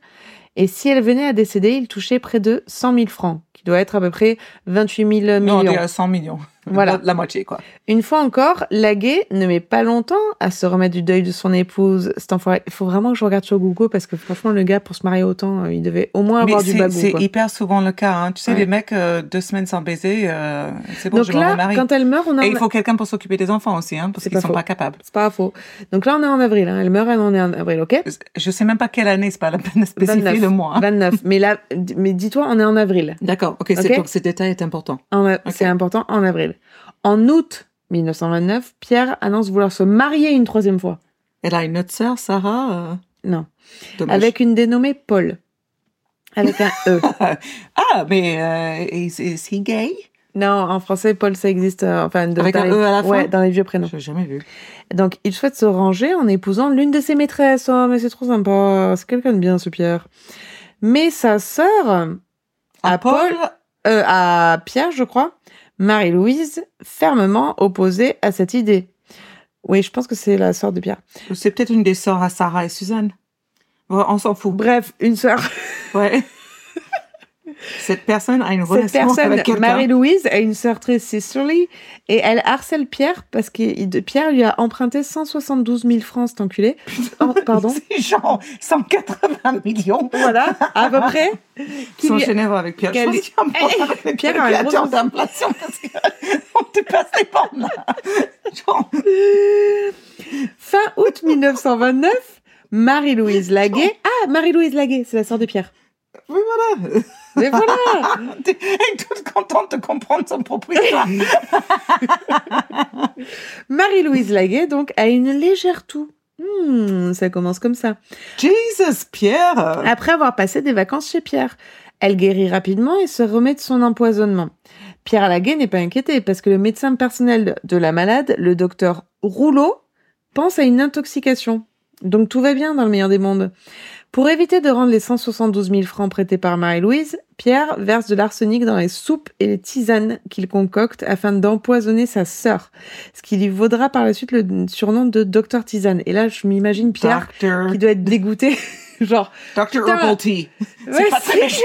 Speaker 2: Et si elle venait à décéder, il touchait près de 100 000 francs, qui doit être à peu près 28 000
Speaker 1: Non, on
Speaker 2: millions.
Speaker 1: est à 100 millions.
Speaker 2: Voilà.
Speaker 1: La, la moitié, quoi.
Speaker 2: Une fois encore, Laguet ne met pas longtemps à se remettre du deuil de son épouse. Il faut vraiment que je regarde sur Google parce que franchement, le gars, pour se marier autant, euh, il devait au moins
Speaker 1: Mais
Speaker 2: avoir du
Speaker 1: c'est-
Speaker 2: bagou.
Speaker 1: c'est hyper souvent le cas. Hein. Tu sais,
Speaker 2: Ouais.
Speaker 1: les mecs, euh, deux semaines sans baiser, euh, c'est bon,
Speaker 2: Donc
Speaker 1: je
Speaker 2: là, quand elle meurt, on est
Speaker 1: Et
Speaker 2: en-
Speaker 1: il faut quelqu'un pour s'occuper des enfants aussi, hein, parce qu'ils sont
Speaker 2: faux.
Speaker 1: pas capables.
Speaker 2: C'est pas faux. Donc là, on est en avril. Hein. Elle meurt, et on est en avril, ok?
Speaker 1: Je sais même pas quelle année, c'est pas la peine de spécifier
Speaker 2: 29.
Speaker 1: le mois. hein.
Speaker 2: 29. Mais là, mais dis-toi, on est en avril.
Speaker 1: D'accord, ok, c'est-
Speaker 2: Ok?
Speaker 1: donc ce détail est important.
Speaker 2: En a-. C'est important, en avril. En août 1929, Pierre annonce vouloir se marier une troisième fois.
Speaker 1: Elle a une autre sœur, Sarah euh,
Speaker 2: Non.
Speaker 1: dommage.
Speaker 2: Avec une dénommée Paul. Avec un E.
Speaker 1: Ah, mais euh, is, is he gay?
Speaker 2: Non, en français, Paul, ça existe. euh, enfin, de-
Speaker 1: Avec un
Speaker 2: les-
Speaker 1: E à la fin?
Speaker 2: Ouais, dans les vieux prénoms.
Speaker 1: Je l'ai jamais vu.
Speaker 2: Donc, il souhaite se ranger en épousant l'une de ses maîtresses. Oh, mais c'est trop sympa. C'est quelqu'un de bien, ce Pierre. Mais sa sœur,
Speaker 1: À
Speaker 2: À Paul euh, à Pierre, je crois, Marie-Louise, fermement opposée à cette idée. Oui, je pense que c'est la sœur de Pierre.
Speaker 1: c'est peut-être une des sœurs à Sarah et Suzanne. On s'en fout.
Speaker 2: Bref, une sœur.
Speaker 1: Ouais. Cette personne a une
Speaker 2: Cette
Speaker 1: relation
Speaker 2: personne,
Speaker 1: avec.
Speaker 2: Marie-Louise, a une sœur très sisterly et elle harcèle Pierre parce que Pierre lui a emprunté 172 000 francs, cet enculé. Oh, pardon.
Speaker 1: C'est genre 180 millions.
Speaker 2: voilà, à peu près. Qui
Speaker 1: sont
Speaker 2: lui-
Speaker 1: généreux avec Pierre. Je pense qu'il y a un problème avec les
Speaker 2: Pierre a un gros
Speaker 1: calculateurs
Speaker 2: souci.
Speaker 1: d'inflation parce qu'on dépasse les bornes là. Genre,
Speaker 2: Fin août 1929, Marie-Louise Laguet. Ah, Marie-Louise Laguet, c'est la sœur de Pierre.
Speaker 1: Oui, voilà.
Speaker 2: Mais voilà
Speaker 1: Elle est toute contente de comprendre son propre histoire.
Speaker 2: Marie-Louise Laguet, donc, a une légère toux. Hmm, ça commence comme ça.
Speaker 1: Jesus, Pierre.
Speaker 2: Après avoir passé des vacances chez Pierre, elle guérit rapidement et se remet de son empoisonnement. Pierre Laguet n'est pas inquiété parce que le médecin personnel de la malade, le docteur Rouleau, pense à une intoxication. Donc tout va bien dans le meilleur des mondes. Pour éviter de rendre les 172 000 francs prêtés par Marie-Louise, Pierre verse de l'arsenic dans les soupes et les tisanes qu'il concocte afin d'empoisonner sa sœur, ce qui lui vaudra par la suite le surnom de Docteur Tisane. Et là, je m'imagine Pierre
Speaker 1: Doctor,
Speaker 2: qui doit être dégoûté, genre Putain.
Speaker 1: Herbal Tea. C'est pas très méchant,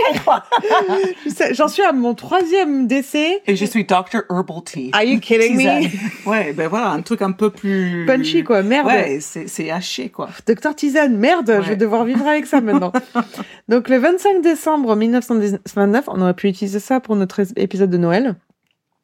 Speaker 2: J'en suis à mon troisième décès.
Speaker 1: Et je suis Doctor Herbal Tea.
Speaker 2: Are you kidding me?
Speaker 1: Ouais, ben voilà, un truc un peu plus...
Speaker 2: Punchy, quoi. Merde.
Speaker 1: Ouais, c'est haché, quoi.
Speaker 2: Docteur Tisane, merde, je vais devoir vivre avec ça maintenant. Donc, le 25 décembre 1929, on aurait pu utiliser ça pour notre épisode de Noël.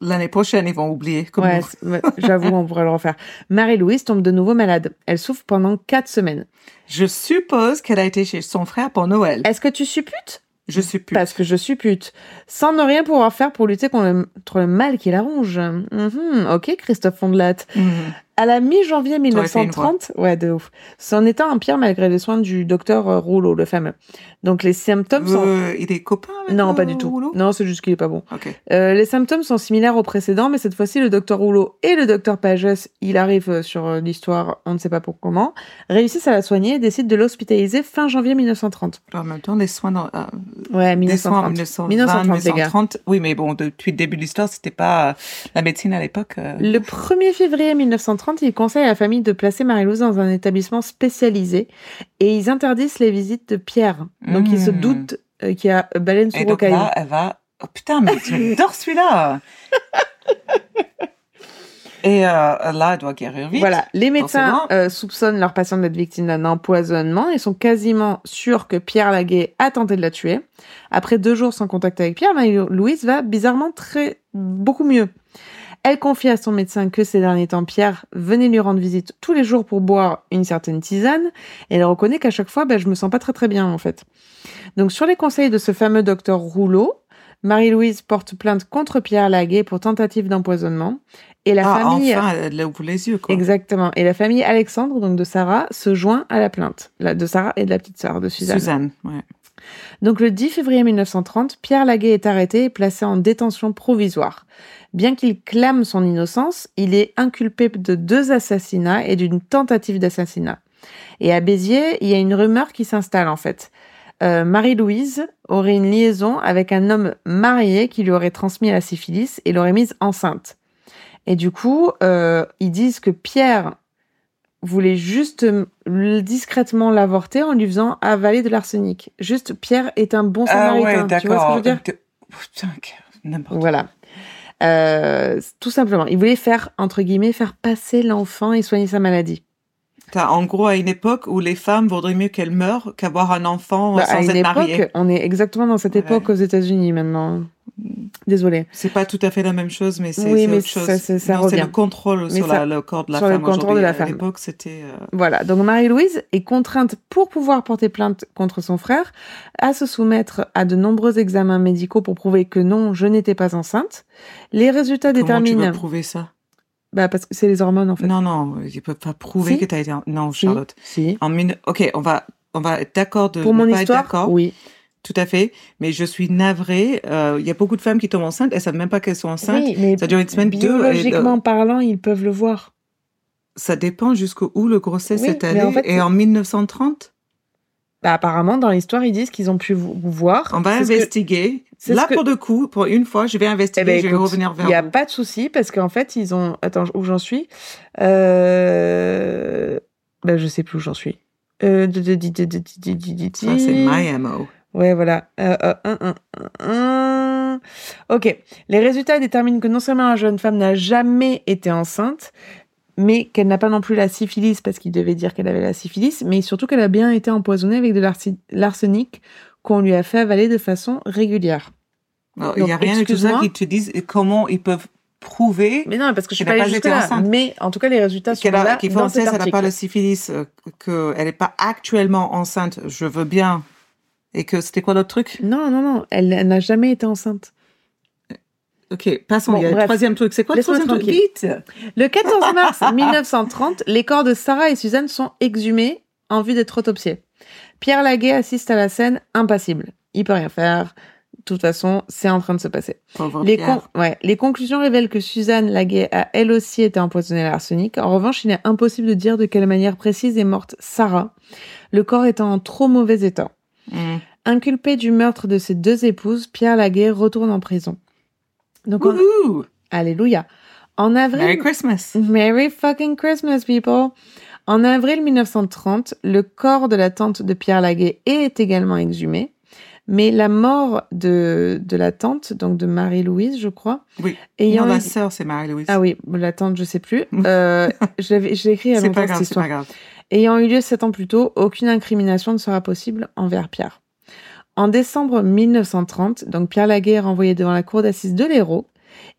Speaker 1: L'année prochaine, ils vont oublier. Comme
Speaker 2: Ouais, j'avoue, on pourrait le refaire. Marie-Louise tombe de nouveau malade. Elle souffre pendant quatre semaines.
Speaker 1: Je suppose qu'elle a été chez son frère pour Noël.
Speaker 2: Est-ce que tu supputes?
Speaker 1: Je suppose.
Speaker 2: Parce que je suppute. Sans ne rien pouvoir faire pour lutter contre le, contre le mal qui la ronge. Mhm, ok, Christophe Fondelat.
Speaker 1: Mhm.
Speaker 2: À la mi-janvier
Speaker 1: fait une
Speaker 2: 1930, ouais, de ouf. Son état empire malgré les soins du docteur euh, Rouleau, le fameux. Donc les symptômes sont...
Speaker 1: Euh, il est copain avec
Speaker 2: Non,
Speaker 1: le
Speaker 2: pas du tout.
Speaker 1: rouleau?
Speaker 2: Non, c'est juste qu'il est pas bon.
Speaker 1: Ok.
Speaker 2: Euh, les symptômes sont similaires aux précédents, mais cette fois-ci, le docteur Rouleau et le docteur Pages, il arrive euh, sur euh, l'histoire, on ne sait pas pour comment, réussissent à la soigner et décident de l'hospitaliser fin janvier 1930.
Speaker 1: En même temps, les soins dans, euh,
Speaker 2: Ouais,
Speaker 1: les soins en
Speaker 2: 1930.
Speaker 1: 1920,
Speaker 2: 1930, les gars.
Speaker 1: 1930. Oui, mais bon, depuis le début de l'histoire, c'était pas euh, la médecine à l'époque. euh,
Speaker 2: Le 1er février 1930, il conseille à la famille de placer Marie-Louise dans un établissement spécialisé et ils interdisent les visites de Pierre. Donc ils se
Speaker 1: Mm.
Speaker 2: doutent euh, qu'il y a baleine
Speaker 1: Et
Speaker 2: sous
Speaker 1: donc
Speaker 2: rocaille.
Speaker 1: là, elle va. Oh putain, mais j'adore celui-là. Et euh, là, elle doit guérir vite.
Speaker 2: Voilà, les médecins euh, soupçonnent leur patiente d'être victime d'un empoisonnement et sont quasiment sûrs que Pierre Laguet a tenté de la tuer. Après deux jours sans contact avec Pierre, Marie-Louise va bizarrement très beaucoup mieux. Elle confie à son médecin que ces derniers temps, Pierre venait lui rendre visite tous les jours pour boire une certaine tisane. Et elle reconnaît qu'à chaque fois, ben, je me sens pas très très bien en fait. Donc sur les conseils de ce fameux docteur Rouleau, Marie-Louise porte plainte contre Pierre Laguet pour tentative d'empoisonnement. Et la
Speaker 1: ah,
Speaker 2: famille...
Speaker 1: enfin, elle ouvre les yeux, quoi.
Speaker 2: Exactement. Et la famille Alexandre, donc de Sarah, se joint à la plainte. La, de Sarah et de la petite sœur de Suzanne.
Speaker 1: Suzanne, ouais.
Speaker 2: Donc le 10 février 1930, Pierre Laguet est arrêté et placé en détention provisoire. Bien qu'il clame son innocence, il est inculpé de deux assassinats et d'une tentative d'assassinat. Et à Béziers, il y a une rumeur qui s'installe en fait. Euh, Marie-Louise aurait une liaison avec un homme marié qui lui aurait transmis la syphilis et l'aurait mise enceinte. Et du coup, euh, ils disent que Pierre voulait juste discrètement l'avorter en lui faisant avaler de l'arsenic. Juste, Pierre est un bon
Speaker 1: Ah
Speaker 2: samaritain.
Speaker 1: ouais,
Speaker 2: tu vois ce que je veux dire?
Speaker 1: Putain, n'importe
Speaker 2: Voilà. Euh, tout simplement, il voulait faire, entre guillemets, faire passer l'enfant et soigner sa maladie.
Speaker 1: T'as, en gros, à une époque où les femmes vaudraient mieux qu'elles meurent qu'avoir un enfant
Speaker 2: Bah,
Speaker 1: sans
Speaker 2: à une
Speaker 1: être
Speaker 2: époque,
Speaker 1: mariées.
Speaker 2: on est exactement dans cette
Speaker 1: Ouais.
Speaker 2: époque aux États-Unis maintenant. Désolée.
Speaker 1: C'est pas tout à fait la même chose, mais c'est
Speaker 2: Oui, mais
Speaker 1: autre chose.
Speaker 2: ça- ça-
Speaker 1: Non, le contrôle
Speaker 2: Mais
Speaker 1: sur
Speaker 2: ça-
Speaker 1: la- le corps de la
Speaker 2: sur le
Speaker 1: femme.
Speaker 2: contrôle
Speaker 1: aujourd'hui.
Speaker 2: de la
Speaker 1: À
Speaker 2: femme.
Speaker 1: l'époque, c'était. euh,
Speaker 2: Voilà, donc Marie-Louise est contrainte pour pouvoir porter plainte contre son frère à se soumettre à de nombreux examens médicaux pour prouver que non, je n'étais pas enceinte. Les résultats
Speaker 1: Comment tu
Speaker 2: déterminent...
Speaker 1: veux prouver ça?
Speaker 2: Bah parce que c'est les hormones en fait.
Speaker 1: Non, non, ils peuvent pas prouver
Speaker 2: Si.
Speaker 1: que t'as été. Non,
Speaker 2: Si,
Speaker 1: Charlotte.
Speaker 2: Si.
Speaker 1: En mine- Ok, on va, on va être d'accord de
Speaker 2: Pour
Speaker 1: ne
Speaker 2: mon
Speaker 1: pas
Speaker 2: histoire,
Speaker 1: être d'accord.
Speaker 2: oui.
Speaker 1: Tout à fait. Mais je suis navrée. Il y a beaucoup de femmes qui tombent enceintes. Elles ne savent même pas qu'elles sont enceintes. Ça dure une semaine, biologiquement deux, et,
Speaker 2: parlant, ils peuvent le voir.
Speaker 1: Ça dépend jusqu'où le grossesse
Speaker 2: oui,
Speaker 1: est allé. Et en 1930
Speaker 2: apparemment, dans l'histoire, ils disent qu'ils ont pu vous voir.
Speaker 1: On va investiguer. Là, pour deux coups, pour une fois, je vais investiguer,
Speaker 2: eh
Speaker 1: je revenir vers
Speaker 2: Il n'y a pas de souci, parce qu'en fait, ils ont... Attends, où j'en suis euh... ben, Je sais plus où j'en suis. Euh...
Speaker 1: C'est my MO.
Speaker 2: Ouais, voilà. Euh, euh, un, un, un, un. Ok. Les résultats déterminent que non seulement la jeune femme n'a jamais été enceinte, mais qu'elle n'a pas non plus la syphilis parce qu'il devait dire qu'elle avait la syphilis, mais surtout qu'elle a bien été empoisonnée avec de l'arsenic qu'on lui a fait avaler de façon régulière.
Speaker 1: Il n'y a rien de tout ça qui te disent comment ils peuvent prouver
Speaker 2: Mais non, parce que je suis pas
Speaker 1: pas été enceinte.
Speaker 2: Mais en tout cas, les résultats sont
Speaker 1: qu'elle a,
Speaker 2: là
Speaker 1: qu'il
Speaker 2: dans
Speaker 1: française,
Speaker 2: cet
Speaker 1: elle n'a pas le syphilis, euh, qu'elle n'est pas actuellement enceinte, je veux bien. Et que c'était quoi l'autre truc?
Speaker 2: Non, non, non. Elle, elle n'a jamais été enceinte.
Speaker 1: Ok, passons.
Speaker 2: Bon,
Speaker 1: il y a le troisième truc. C'est quoi le troisième truc? Vite
Speaker 2: Le 14 mars 1930, les corps de Sarah et Suzanne sont exhumés en vue d'être autopsiés. Pierre Laguet assiste à la scène impassible. Il peut rien faire. De toute façon, c'est en train de se passer. Les,
Speaker 1: Pierre.
Speaker 2: con- ouais, les conclusions révèlent que Suzanne Laguet a elle aussi été empoisonnée à l'arsenic. En revanche, il est impossible de dire de quelle manière précise est morte Sarah, le corps étant en trop mauvais état.
Speaker 1: Mm.
Speaker 2: Inculpé du meurtre de ses deux épouses, Pierre Laguet retourne en prison. Donc, en- alléluia. En avril,
Speaker 1: Merry Christmas.
Speaker 2: Merry fucking Christmas, people! En avril 1930, le corps de la tante de Pierre Laguet est également exhumé, mais la mort de, de la tante, donc de Marie-Louise, je crois,
Speaker 1: Oui.
Speaker 2: ayant
Speaker 1: non, la
Speaker 2: eu-
Speaker 1: sœur, c'est Marie-Louise.
Speaker 2: Ah oui, la tante, je sais plus. Euh, je l'ai écrit longtemps
Speaker 1: pas grave,
Speaker 2: cette
Speaker 1: c'est pas
Speaker 2: histoire.
Speaker 1: grave.
Speaker 2: Ayant eu lieu sept ans plus tôt, aucune incrimination ne sera possible envers Pierre. En décembre 1930, donc Pierre Laguet est renvoyé devant la cour d'assises de l'Hérault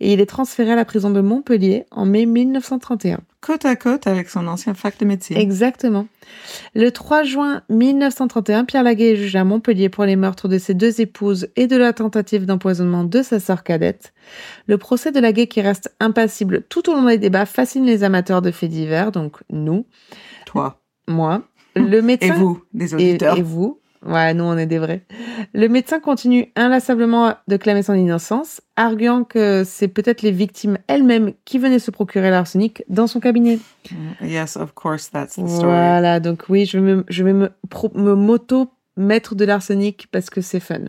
Speaker 2: et il est transféré à la prison de Montpellier en mai 1931.
Speaker 1: Côte à côte avec son ancien fac de médecine.
Speaker 2: Exactement. Le 3 juin 1931, Pierre Laguet est jugé à Montpellier pour les meurtres de ses deux épouses et de la tentative d'empoisonnement de sa sœur cadette. Le procès de Laguet qui reste impassible tout au long des débats fascine les amateurs de faits divers, donc nous,
Speaker 1: Toi.
Speaker 2: moi, le
Speaker 1: Et
Speaker 2: médecin
Speaker 1: vous, les
Speaker 2: et,
Speaker 1: auditeurs.
Speaker 2: et vous. Ouais, nous on est des vrais. Le médecin continue inlassablement de clamer son innocence, arguant que c'est peut-être les victimes elles-mêmes qui venaient se procurer l'arsenic dans son cabinet.
Speaker 1: Yes, of course, that's the story.
Speaker 2: Voilà, donc oui, je vais me, je vais me, pro- me moto mettre de l'arsenic parce que c'est fun.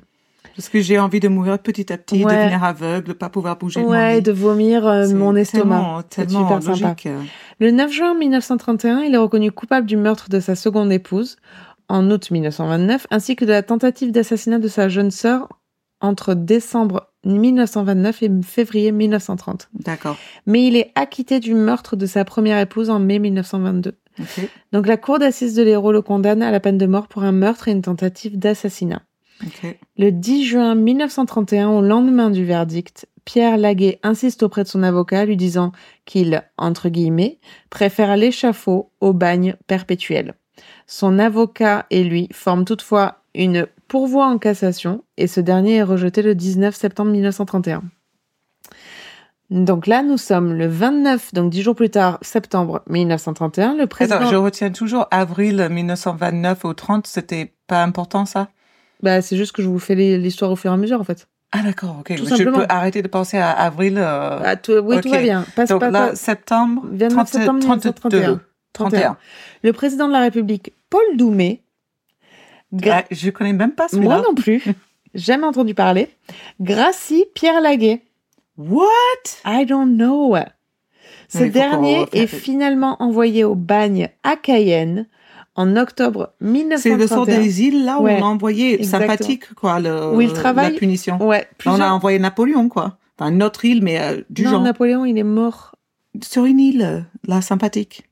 Speaker 1: Parce que j'ai envie de mourir petit à petit,
Speaker 2: Ouais.
Speaker 1: devenir aveugle, pas pouvoir bouger de mon
Speaker 2: Ouais,
Speaker 1: lit.
Speaker 2: de vomir euh, mon estomac.
Speaker 1: Tellement, tellement
Speaker 2: sympa.
Speaker 1: logique.
Speaker 2: Le 9 juin 1931, il est reconnu coupable du meurtre de sa seconde épouse en août 1929, ainsi que de la tentative d'assassinat de sa jeune sœur entre décembre 1929 et février 1930.
Speaker 1: D'accord.
Speaker 2: Mais il est acquitté du meurtre de sa première épouse en mai 1922.
Speaker 1: Ok.
Speaker 2: Donc la cour d'assises de l'Hérault le condamne à la peine de mort pour un meurtre et une tentative d'assassinat. Le 10 juin 1931, au lendemain du verdict, Pierre Laguet insiste auprès de son avocat, lui disant qu'il, entre guillemets, préfère l'échafaud au bagne perpétuel. Son avocat et lui forment toutefois une pourvoi en cassation et ce dernier est rejeté le 19 septembre 1931. Donc là, nous sommes le 29, donc dix jours plus tard, septembre 1931. Le président,
Speaker 1: Attends, je retiens toujours avril 1929 au 30, c'était pas important ça?
Speaker 2: Bah, c'est juste que je vous fais l'histoire au fur et à mesure, en fait.
Speaker 1: Ah d'accord, ok.
Speaker 2: Tout
Speaker 1: je
Speaker 2: simplement.
Speaker 1: peux arrêter de penser à avril. euh,
Speaker 2: Ah, tout- oui, tout
Speaker 1: ok.
Speaker 2: va bien. Passe
Speaker 1: Donc
Speaker 2: pas,
Speaker 1: là,
Speaker 2: pas-
Speaker 1: septembre,
Speaker 2: 29
Speaker 1: 30,
Speaker 2: septembre
Speaker 1: 32,
Speaker 2: 1931.
Speaker 1: 31.
Speaker 2: Le président de la République, Paul Doumet, gra-
Speaker 1: Ah, je connais même pas
Speaker 2: moi
Speaker 1: celui-là.
Speaker 2: non plus, jamais entendu parler, gracie Pierre Laguet.
Speaker 1: What?
Speaker 2: I don't know. Ce dernier est finalement envoyé au bagne à Cayenne en octobre
Speaker 1: C'est
Speaker 2: 1931.
Speaker 1: le sort des îles là où
Speaker 2: Ouais,
Speaker 1: on a envoyé
Speaker 2: exactement.
Speaker 1: sympathique quoi le
Speaker 2: Où il travaille.
Speaker 1: la punition.
Speaker 2: Ouais,
Speaker 1: On
Speaker 2: plusieurs...
Speaker 1: a envoyé Napoléon quoi. Enfin notre île mais euh, du
Speaker 2: non,
Speaker 1: genre
Speaker 2: Napoléon, il est mort.
Speaker 1: sur une île là sympathique.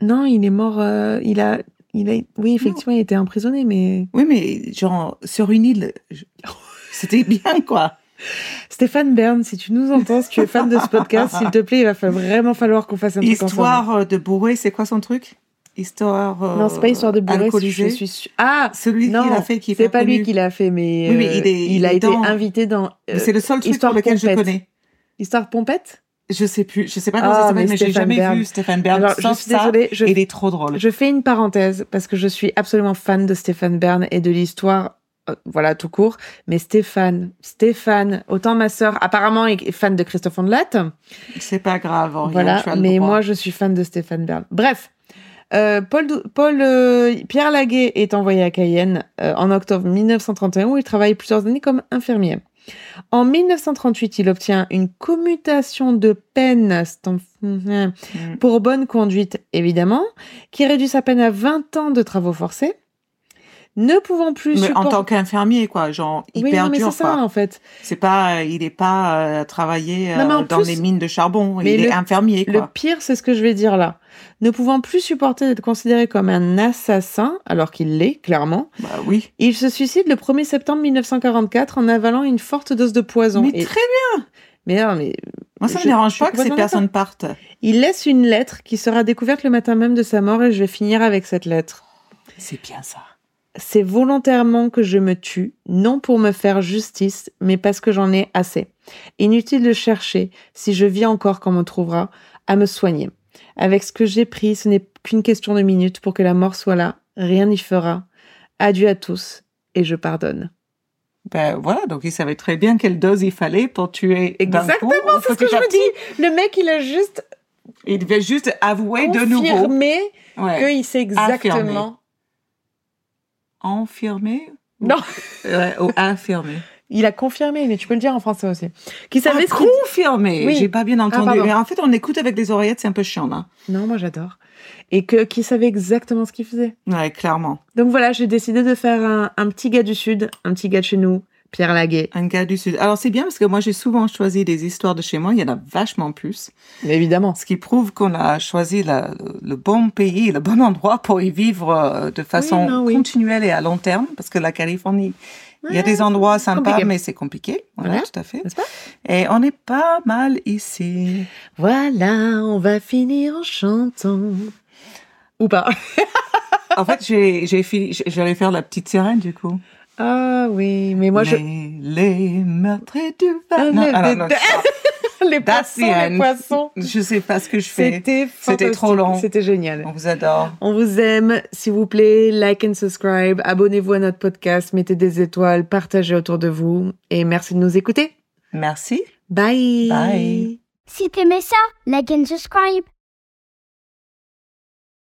Speaker 2: Non, il est mort. euh, il a, il a, oui, effectivement, il était emprisonné, mais
Speaker 1: Oui mais genre sur une île je- c'était bien quoi.
Speaker 2: Stéphane Bern, si tu nous entends, si tu es fan de ce podcast, s'il te plaît, il va vraiment falloir qu'on fasse un truc.
Speaker 1: Histoire euh, de bourré, c'est quoi son truc? Histoire euh,
Speaker 2: Non, c'est pas histoire de bourré. Je suis sûre- Ah,
Speaker 1: Celui
Speaker 2: non,
Speaker 1: qui l'a fait qui est
Speaker 2: c'est
Speaker 1: pas
Speaker 2: pas lui qui l'a fait, mais,
Speaker 1: Oui, mais
Speaker 2: euh,
Speaker 1: il est- il
Speaker 2: a été
Speaker 1: dans-
Speaker 2: invité dans euh,
Speaker 1: c'est le seul truc
Speaker 2: Histoire
Speaker 1: pour lequel je connais.
Speaker 2: Histoire Pompette?
Speaker 1: Je sais plus, je sais pas comment
Speaker 2: Ah,
Speaker 1: ça
Speaker 2: mais
Speaker 1: s'appelle, mais, j'ai
Speaker 2: Stéphane
Speaker 1: jamais
Speaker 2: Bern.
Speaker 1: vu Stéphane Bern.
Speaker 2: Alors, je
Speaker 1: sauf
Speaker 2: suis désolée, je,
Speaker 1: il est trop drôle.
Speaker 2: je fais une parenthèse parce que je suis absolument fan de Stéphane Bern et de l'histoire, euh, voilà, tout court. Mais Stéphane, Stéphane, autant ma sœur, apparemment, est fan de Christophe Ondelat.
Speaker 1: C'est pas grave, Oriane,
Speaker 2: Voilà,
Speaker 1: tu as le
Speaker 2: mais
Speaker 1: droit.
Speaker 2: moi je suis fan de Stéphane Bern. Bref, euh, Paul, Paul euh, Pierre Laguet est envoyé à Cayenne en octobre 1931 où il travaille plusieurs années comme infirmier. En 1938, il obtient une commutation de peine
Speaker 1: Mm.
Speaker 2: pour bonne conduite, évidemment, qui réduit sa peine à 20 ans de travaux forcés. Ne pouvant plus
Speaker 1: Mais en tant qu'infirmier, quoi, genre
Speaker 2: oui,
Speaker 1: hyper
Speaker 2: non, mais
Speaker 1: dur,
Speaker 2: c'est ça, en fait.
Speaker 1: C'est pas, il est pas euh, travaillé
Speaker 2: Non,
Speaker 1: euh, dans
Speaker 2: plus-
Speaker 1: les mines de charbon.
Speaker 2: mais
Speaker 1: il
Speaker 2: le-
Speaker 1: est infirmier,
Speaker 2: Le
Speaker 1: quoi.
Speaker 2: pire, c'est ce que je vais dire là. Ne pouvant plus supporter d'être considéré comme un assassin, alors qu'il l'est, clairement,
Speaker 1: Bah oui.
Speaker 2: il se suicide le 1er septembre 1944 en avalant une forte dose de poison.
Speaker 1: Mais
Speaker 2: Et-
Speaker 1: très
Speaker 2: Mais non, mais
Speaker 1: Moi, ça me dérange
Speaker 2: je
Speaker 1: pas que ces personnes partent.
Speaker 2: il laisse une lettre qui sera découverte le matin même de sa mort et je vais finir avec cette lettre.
Speaker 1: C'est bien ça.
Speaker 2: C'est volontairement que je me tue, non pour me faire justice, mais parce que j'en ai assez. Inutile de chercher, si je vis encore quand on me trouvera, à me soigner. Avec ce que j'ai pris, ce n'est qu'une question de minutes pour que la mort soit là. Rien n'y fera. Adieu à tous, et je pardonne.
Speaker 1: Ben voilà, donc il savait très bien quelle dose il fallait pour tuer.
Speaker 2: Exactement, c'est ce que je me dis. Le mec, il a juste
Speaker 1: Il devait juste avouer de nouveau.
Speaker 2: confirmé
Speaker 1: Ouais.
Speaker 2: qu'il sait exactement.
Speaker 1: Infirmé
Speaker 2: Non.
Speaker 1: Ouais, ou infirmé.
Speaker 2: Il a confirmé, mais tu peux le dire en français aussi. Qui savait
Speaker 1: Ah, confirmé.
Speaker 2: Oui.
Speaker 1: J'ai pas bien entendu.
Speaker 2: pardon.
Speaker 1: Mais en fait, on écoute avec les oreillettes, c'est un peu chiant, là.
Speaker 2: Non, moi j'adore. Et que qui savait exactement ce qu'il faisait.
Speaker 1: Ouais, clairement.
Speaker 2: Donc voilà, j'ai décidé de faire un, un petit gars du Sud, un petit gars de chez nous, Pierre Laguet.
Speaker 1: Un gars du Sud. Alors, c'est bien parce que moi, j'ai souvent choisi des histoires de chez moi. Il y en a vachement plus.
Speaker 2: Mais évidemment.
Speaker 1: Ce qui prouve qu'on a choisi la- le bon pays, le bon endroit pour y vivre euh, de façon
Speaker 2: non, oui.
Speaker 1: continuelle et à long terme. Parce que la Californie, il y a des endroits sympas,
Speaker 2: compliqué.
Speaker 1: mais c'est compliqué. Voilà,
Speaker 2: Voilà.
Speaker 1: tout à fait.
Speaker 2: Pas?
Speaker 1: Et on est pas mal ici.
Speaker 2: Voilà, on va finir en chantant. Ou pas.
Speaker 1: En fait, j'ai, j'ai fini, j'allais faire la petite sirène, du coup.
Speaker 2: Ah oui, mais moi je...
Speaker 1: les, les meurtriers du
Speaker 2: Ah,
Speaker 1: Var- Non,
Speaker 2: les-
Speaker 1: non,
Speaker 2: poissons, les poissons.
Speaker 1: je sais pas ce que je fais.
Speaker 2: C'était
Speaker 1: C'était trop long.
Speaker 2: C'était génial.
Speaker 1: On vous adore.
Speaker 2: On vous aime, s'il vous plaît, like and subscribe, abonnez-vous à notre podcast, mettez des étoiles, partagez autour de vous et merci de nous écouter.
Speaker 1: Merci.
Speaker 2: Bye.
Speaker 1: Bye.
Speaker 4: Si t'aimais ça, like and subscribe.